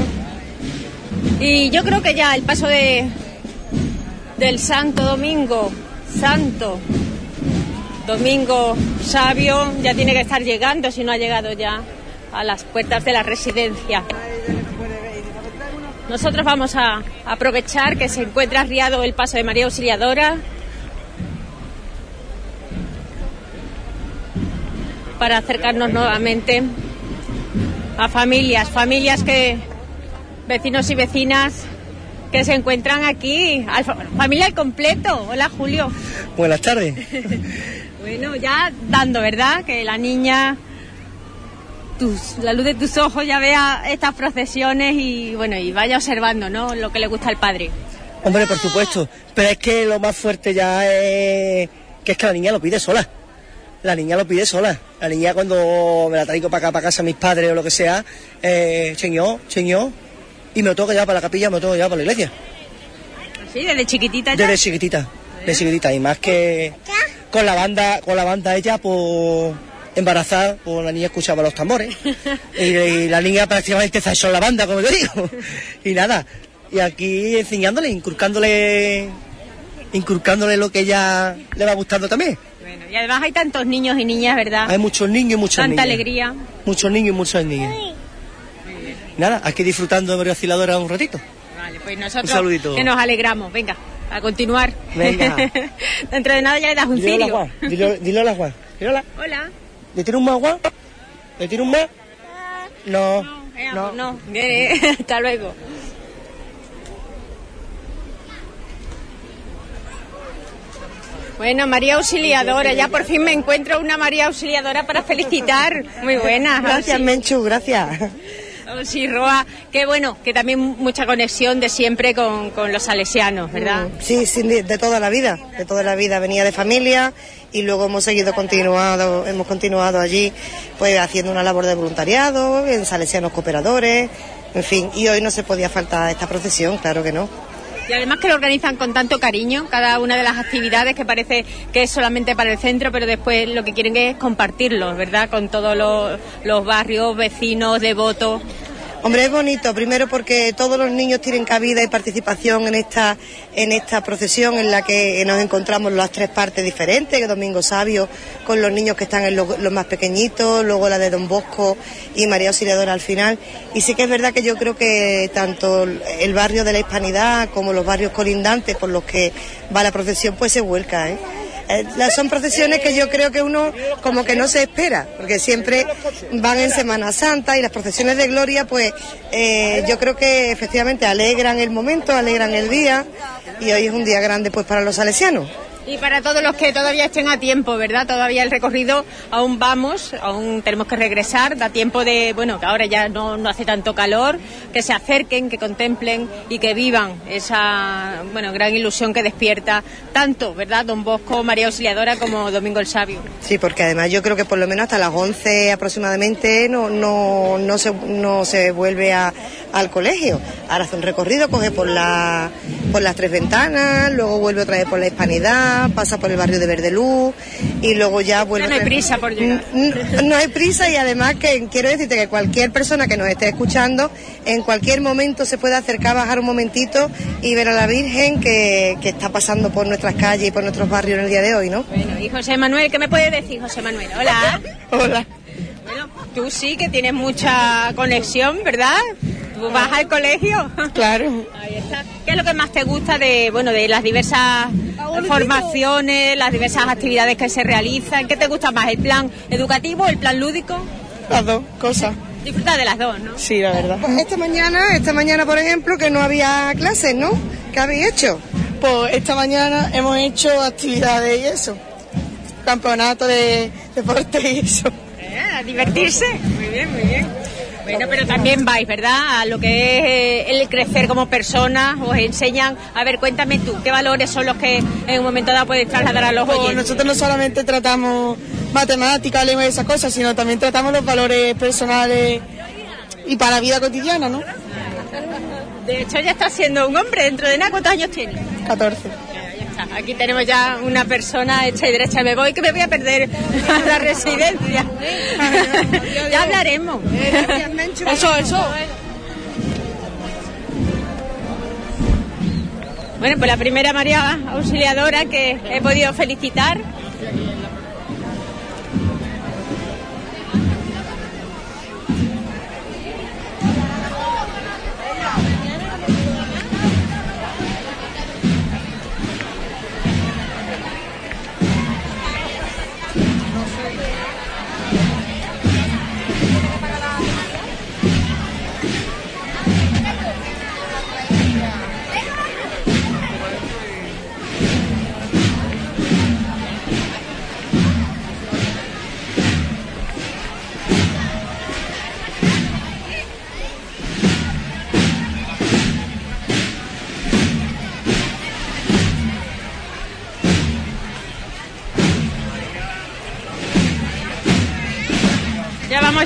Y yo creo que ya el paso de del Santo Domingo, Santo Domingo Sabio, ya tiene que estar llegando, si no ha llegado ya, a las puertas de la residencia. Nosotros vamos a aprovechar que se encuentra arriado el paso de María Auxiliadora para acercarnos nuevamente a familias, familias que, vecinos y vecinas que se encuentran aquí, familia al completo. Hola Julio. Buenas tardes. bueno, ya dando, ¿verdad? Que la niña, tus, la luz de tus ojos ya vea estas procesiones y bueno, y vaya observando, ¿no? Lo que le gusta al padre. Hombre, por supuesto. Pero es que lo más fuerte ya es que es que la niña lo pide sola. La niña lo pide sola. La niña cuando me la traigo para acá, para casa, mis padres o lo que sea, eh, cheñó, cheñó, y me lo tengo que llevar para la capilla, me lo tengo que llevar para la iglesia. Sí, desde chiquitita ya. Desde chiquitita, de chiquitita. Y más que con la banda, con la banda ella, pues embarazada, pues la niña escuchaba los tambores. y, y la niña prácticamente está la banda, como te digo. y nada, y aquí enseñándole, inculcándole, inculcándole lo que ella le va gustando también. Y además hay tantos niños y niñas, ¿verdad? Hay muchos niños y muchas Tanta niñas. alegría. Muchos niños y muchas niñas. Nada, aquí disfrutando de María Osciladora un ratito. Vale, pues nosotros Un saludito. que nos alegramos. Venga, a continuar. Venga. Dentro de nada ya le das un Dile hola, cirio. Juan. Dile, dile hola, Juan. Dile hola. Hola. ¿Le tiro un más, Juan? ¿Le tiro un más? No. No, no. Viene. Hasta luego. Bueno, María Auxiliadora, ya por fin me encuentro una María Auxiliadora para felicitar. Muy buena. Gracias, Menchu, gracias. Sí, Roa, qué bueno, que también mucha conexión de siempre con, con los salesianos, ¿verdad? Sí, sí, de de toda la vida, de toda la vida. Venía de familia y luego hemos seguido continuado, hemos continuado allí, pues haciendo una labor de voluntariado, en salesianos cooperadores, en fin. Y hoy no se podía faltar esta procesión, claro que no. Y además que lo organizan con tanto cariño, cada una de las actividades que parece que es solamente para el centro, pero después lo que quieren es compartirlo, ¿verdad? Con todos los, los barrios, vecinos, devotos. Hombre, es bonito, primero porque todos los niños tienen cabida y participación en esta, en esta procesión en la que nos encontramos las tres partes diferentes, que Domingo Sabio con los niños que están en los, los más pequeñitos, luego la de Don Bosco y María Auxiliadora al final. Y sí que es verdad que yo creo que tanto el barrio de la Hispanidad como los barrios colindantes por los que va la procesión pues se vuelca, ¿eh? Eh, son procesiones que yo creo que uno como que no se espera, porque siempre van en Semana Santa y las procesiones de gloria, pues eh, yo creo que efectivamente alegran el momento, alegran el día y hoy es un día grande pues para los salesianos. Y para todos los que todavía estén a tiempo, ¿verdad? Todavía el recorrido aún vamos, aún tenemos que regresar, da tiempo de, bueno, que ahora ya no, no hace tanto calor, que se acerquen, que contemplen y que vivan esa, bueno, gran ilusión que despierta tanto, ¿verdad? Don Bosco, María Auxiliadora como Domingo el Sabio. Sí, porque además yo creo que por lo menos hasta las 11 aproximadamente no, no, no, se, no se vuelve al colegio. Ahora hace un recorrido, coge por, la, por las tres ventanas, luego vuelve otra vez por la Hispanidad, pasa por el barrio de Verdeluz y luego ya vuelve... No hay prisa por llegar. No, no hay prisa y además que quiero decirte que cualquier persona que nos esté escuchando en cualquier momento se puede acercar, bajar un momentito y ver a la Virgen que, que está pasando por nuestras calles y por nuestros barrios en el día de hoy, ¿no? Bueno, y José Manuel, ¿qué me puede decir José Manuel? Hola. Hola. Bueno, tú sí que tienes mucha conexión, ¿verdad? ¿Tú vas al colegio? Claro. Ahí está. ¿Qué es lo que más te gusta de, bueno, de las diversas formaciones, las diversas actividades que se realizan? ¿Qué te gusta más, el plan educativo o el plan lúdico? Las dos cosas. Disfruta de las dos, ¿no? Sí, la verdad. Esta mañana, esta mañana, por ejemplo, que no había clases, ¿no? ¿Qué habéis hecho? Pues esta mañana hemos hecho actividades y eso. Campeonato de deporte y eso. Eh, a divertirse. Muy bien, muy bien. Bueno, pero también vais, ¿verdad? A lo que es eh, el crecer como persona, os enseñan. A ver, cuéntame tú, ¿qué valores son los que en un momento dado puedes trasladar a los Pues oyentes? nosotros no solamente tratamos matemáticas, lengua y esas cosas, sino también tratamos los valores personales y para la vida cotidiana, ¿no? De hecho, ya estás siendo un hombre dentro de nada. ¿Cuántos años tienes? 14. Aquí tenemos ya una persona hecha y derecha. Me voy que me voy a perder la residencia. ya hablaremos. Eso, eso. Bueno, pues la primera María Auxiliadora que he podido felicitar.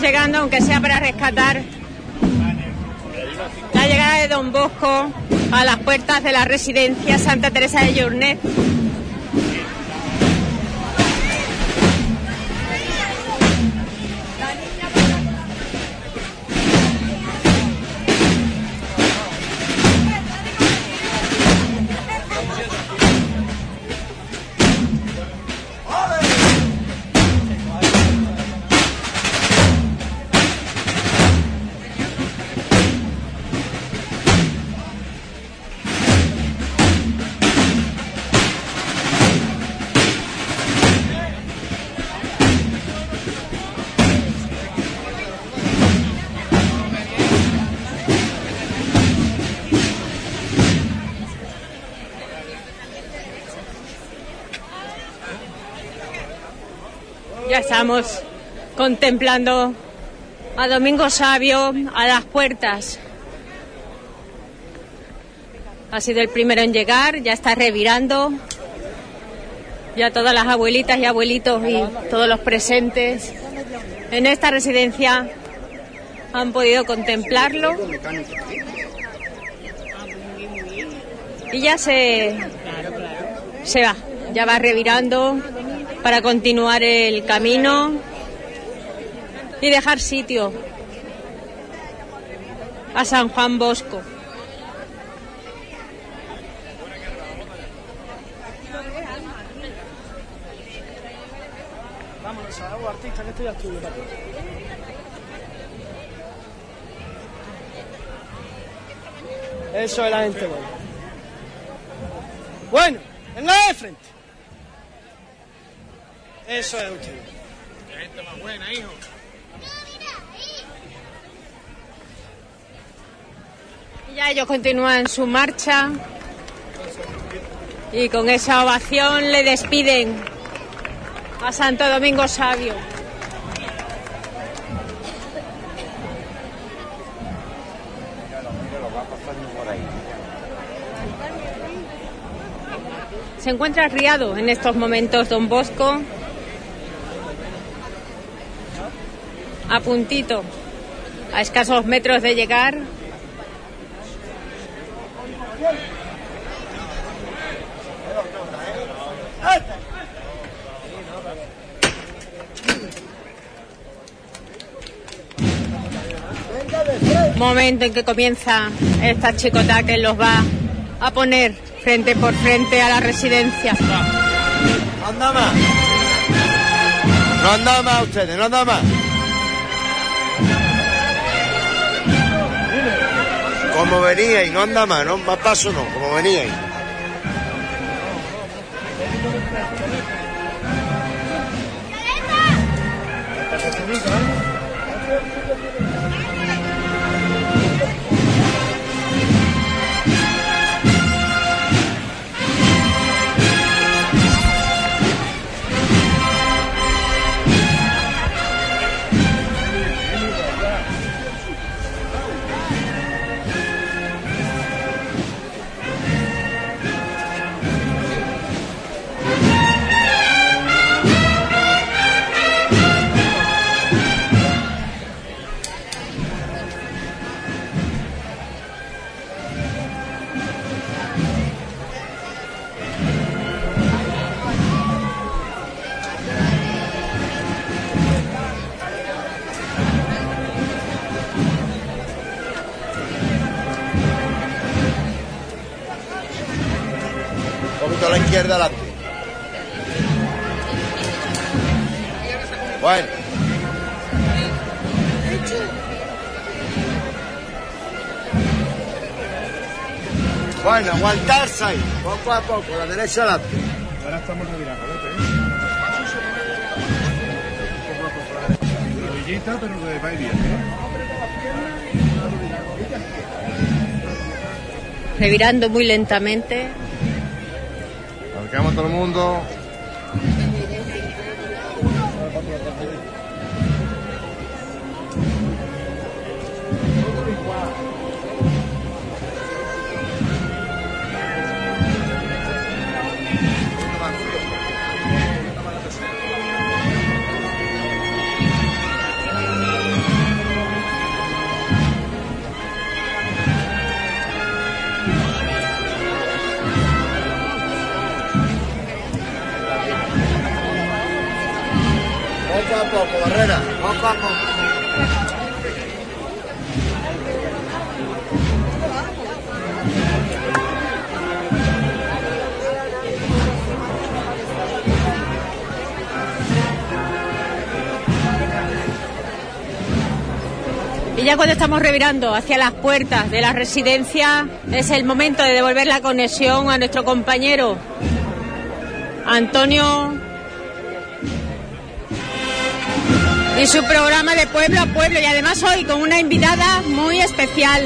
Llegando, aunque sea para rescatar la llegada de Don Bosco a las puertas de la residencia Santa Teresa de Llornet. Ya estamos contemplando a Domingo Sabio a las puertas. Ha sido el primero en llegar, ya está revirando. Ya todas las abuelitas y abuelitos y todos los presentes en esta residencia han podido contemplarlo. Y ya se, se va, ya va revirando para continuar el camino y dejar sitio a San Juan Bosco. Vámonos a artista, que estoy. Eso es la gente buena. Bueno, venga de frente. Eso es usted. La gente más buena, hijo. Y ya ellos continúan su marcha y con esa ovación le despiden a Santo Domingo Sabio. Se encuentra arriado en estos momentos Don Bosco, a puntito, a escasos metros de llegar. Momento en que comienza esta chicota que los va a poner frente por frente a la residencia. Anda más. No anda más ustedes, no anda más. Como veníais, no anda más, no más paso no, como veníais. Aguantarse ahí, poco a poco, la derecha adelante. Ahora estamos revirando, vete. Rodillita, pero que va bien, ¿eh? Revirando muy lentamente. Marcamos todo el mundo. Ya cuando estamos revirando hacia las puertas de la residencia, es el momento de devolver la conexión a nuestro compañero Antonio y su programa de pueblo a pueblo y además hoy con una invitada muy especial.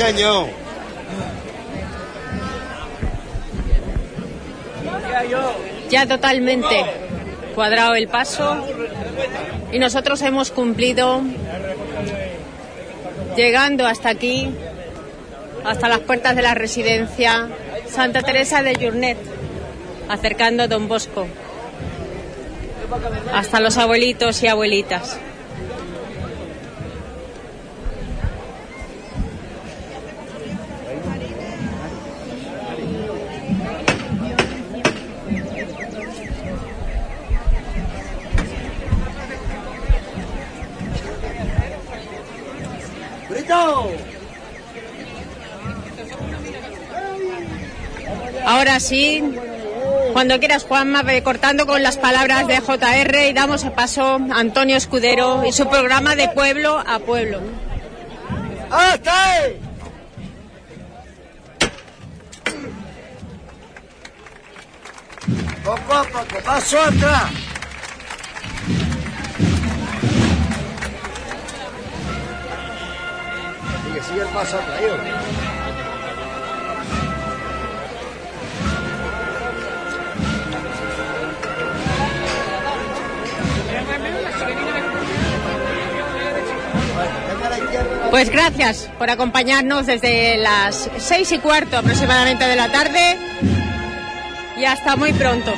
Señor. Ya totalmente cuadrado el paso y nosotros hemos cumplido llegando hasta aquí, hasta las puertas de la residencia Santa Teresa de Journet, acercando a Don Bosco, hasta los abuelitos y abuelitas. Ahora sí, cuando quieras, Juanma, cortando con las palabras de JR y damos a paso a Antonio Escudero y su programa de pueblo a pueblo. ¡Hasta ahí! Poco poco, paso. Sigue, el paso Pues gracias por acompañarnos desde las seis y cuarto aproximadamente de la tarde y hasta muy pronto.